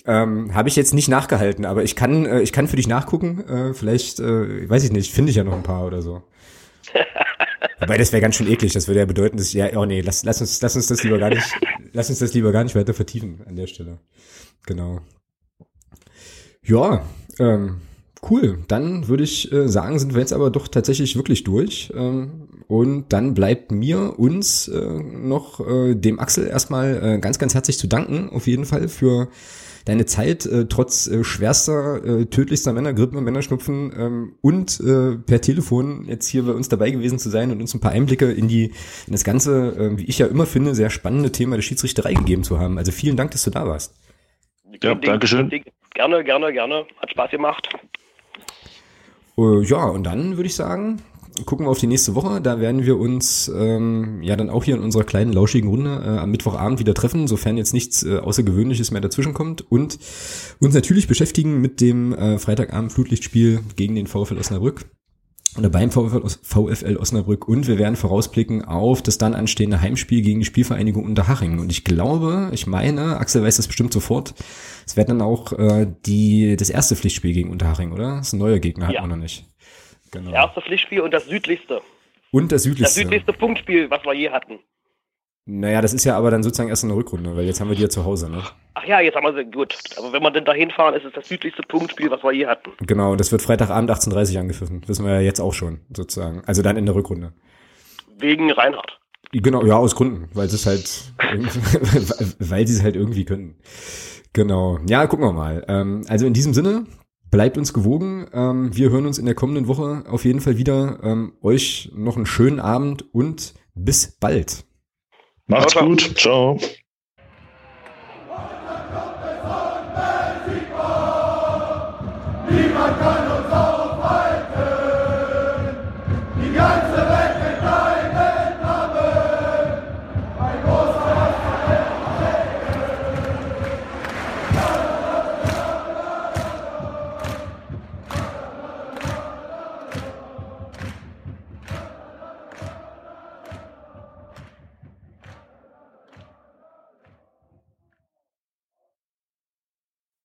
Ähm, Habe ich jetzt nicht nachgehalten, aber ich kann, äh, ich kann für dich nachgucken. Äh, vielleicht, äh, weiß ich nicht, finde ich ja noch ein paar oder so. Wobei das wäre ganz schön eklig. Das würde ja bedeuten, dass ich, ja, oh nee, lass, lass uns, lass uns das lieber gar nicht, lass uns das lieber gar nicht weiter vertiefen an der Stelle. Genau. Ja, ähm, cool. Dann würde ich äh, sagen, sind wir jetzt aber doch tatsächlich wirklich durch. Ähm, und dann bleibt mir, uns äh, noch äh, dem Axel erstmal äh, ganz, ganz herzlich zu danken, auf jeden Fall für deine Zeit, äh, trotz äh, schwerster, äh, tödlichster Männergrippen und Männerschnupfen ähm, und äh, per Telefon jetzt hier bei uns dabei gewesen zu sein und uns ein paar Einblicke in die in das ganze, äh, wie ich ja immer finde, sehr spannende Thema der Schiedsrichterei gegeben zu haben. Also vielen Dank, dass du da warst. Ja, danke schön. Gerne, gerne, gerne. Hat Spaß gemacht. Uh, ja, und dann würde ich sagen, gucken wir auf die nächste Woche. Da werden wir uns ähm, ja dann auch hier in unserer kleinen lauschigen Runde äh, am Mittwochabend wieder treffen, sofern jetzt nichts äh, Außergewöhnliches mehr dazwischenkommt und uns natürlich beschäftigen mit dem äh, Freitagabend Flutlichtspiel gegen den VfL Osnabrück oder beim VfL, VfL Osnabrück und wir werden vorausblicken auf das dann anstehende Heimspiel gegen die Spielvereinigung Unterhaching. Und ich glaube, ich meine, Axel weiß das bestimmt sofort, es wird dann auch äh, die, das erste Pflichtspiel gegen Unterhaching, oder? Das ist ein neuer Gegner, hat ja. man noch nicht. Genau. Das erste Pflichtspiel und das südlichste. Und das südlichste. Das südlichste Punktspiel, was wir je hatten. Naja, das ist ja aber dann sozusagen erst eine Rückrunde, weil jetzt haben wir die ja zu Hause, ne? Ach ja, jetzt haben wir sie, gut. Aber wenn wir denn dahin fahren, ist es das südlichste Punktspiel, was wir je hatten. Genau, und das wird Freitagabend 18.30 Uhr angepfiffen. Wissen wir ja jetzt auch schon, sozusagen. Also dann in der Rückrunde. Wegen Reinhard. Genau, ja, aus Gründen, weil sie es halt, weil sie es halt irgendwie können. Genau. Ja, gucken wir mal. Ähm, also in diesem Sinne, Bleibt uns gewogen. Ähm, wir hören uns in der kommenden Woche auf jeden Fall wieder. Ähm, euch noch einen schönen Abend und bis bald. Macht's ciao, gut. Ciao. Niemand kann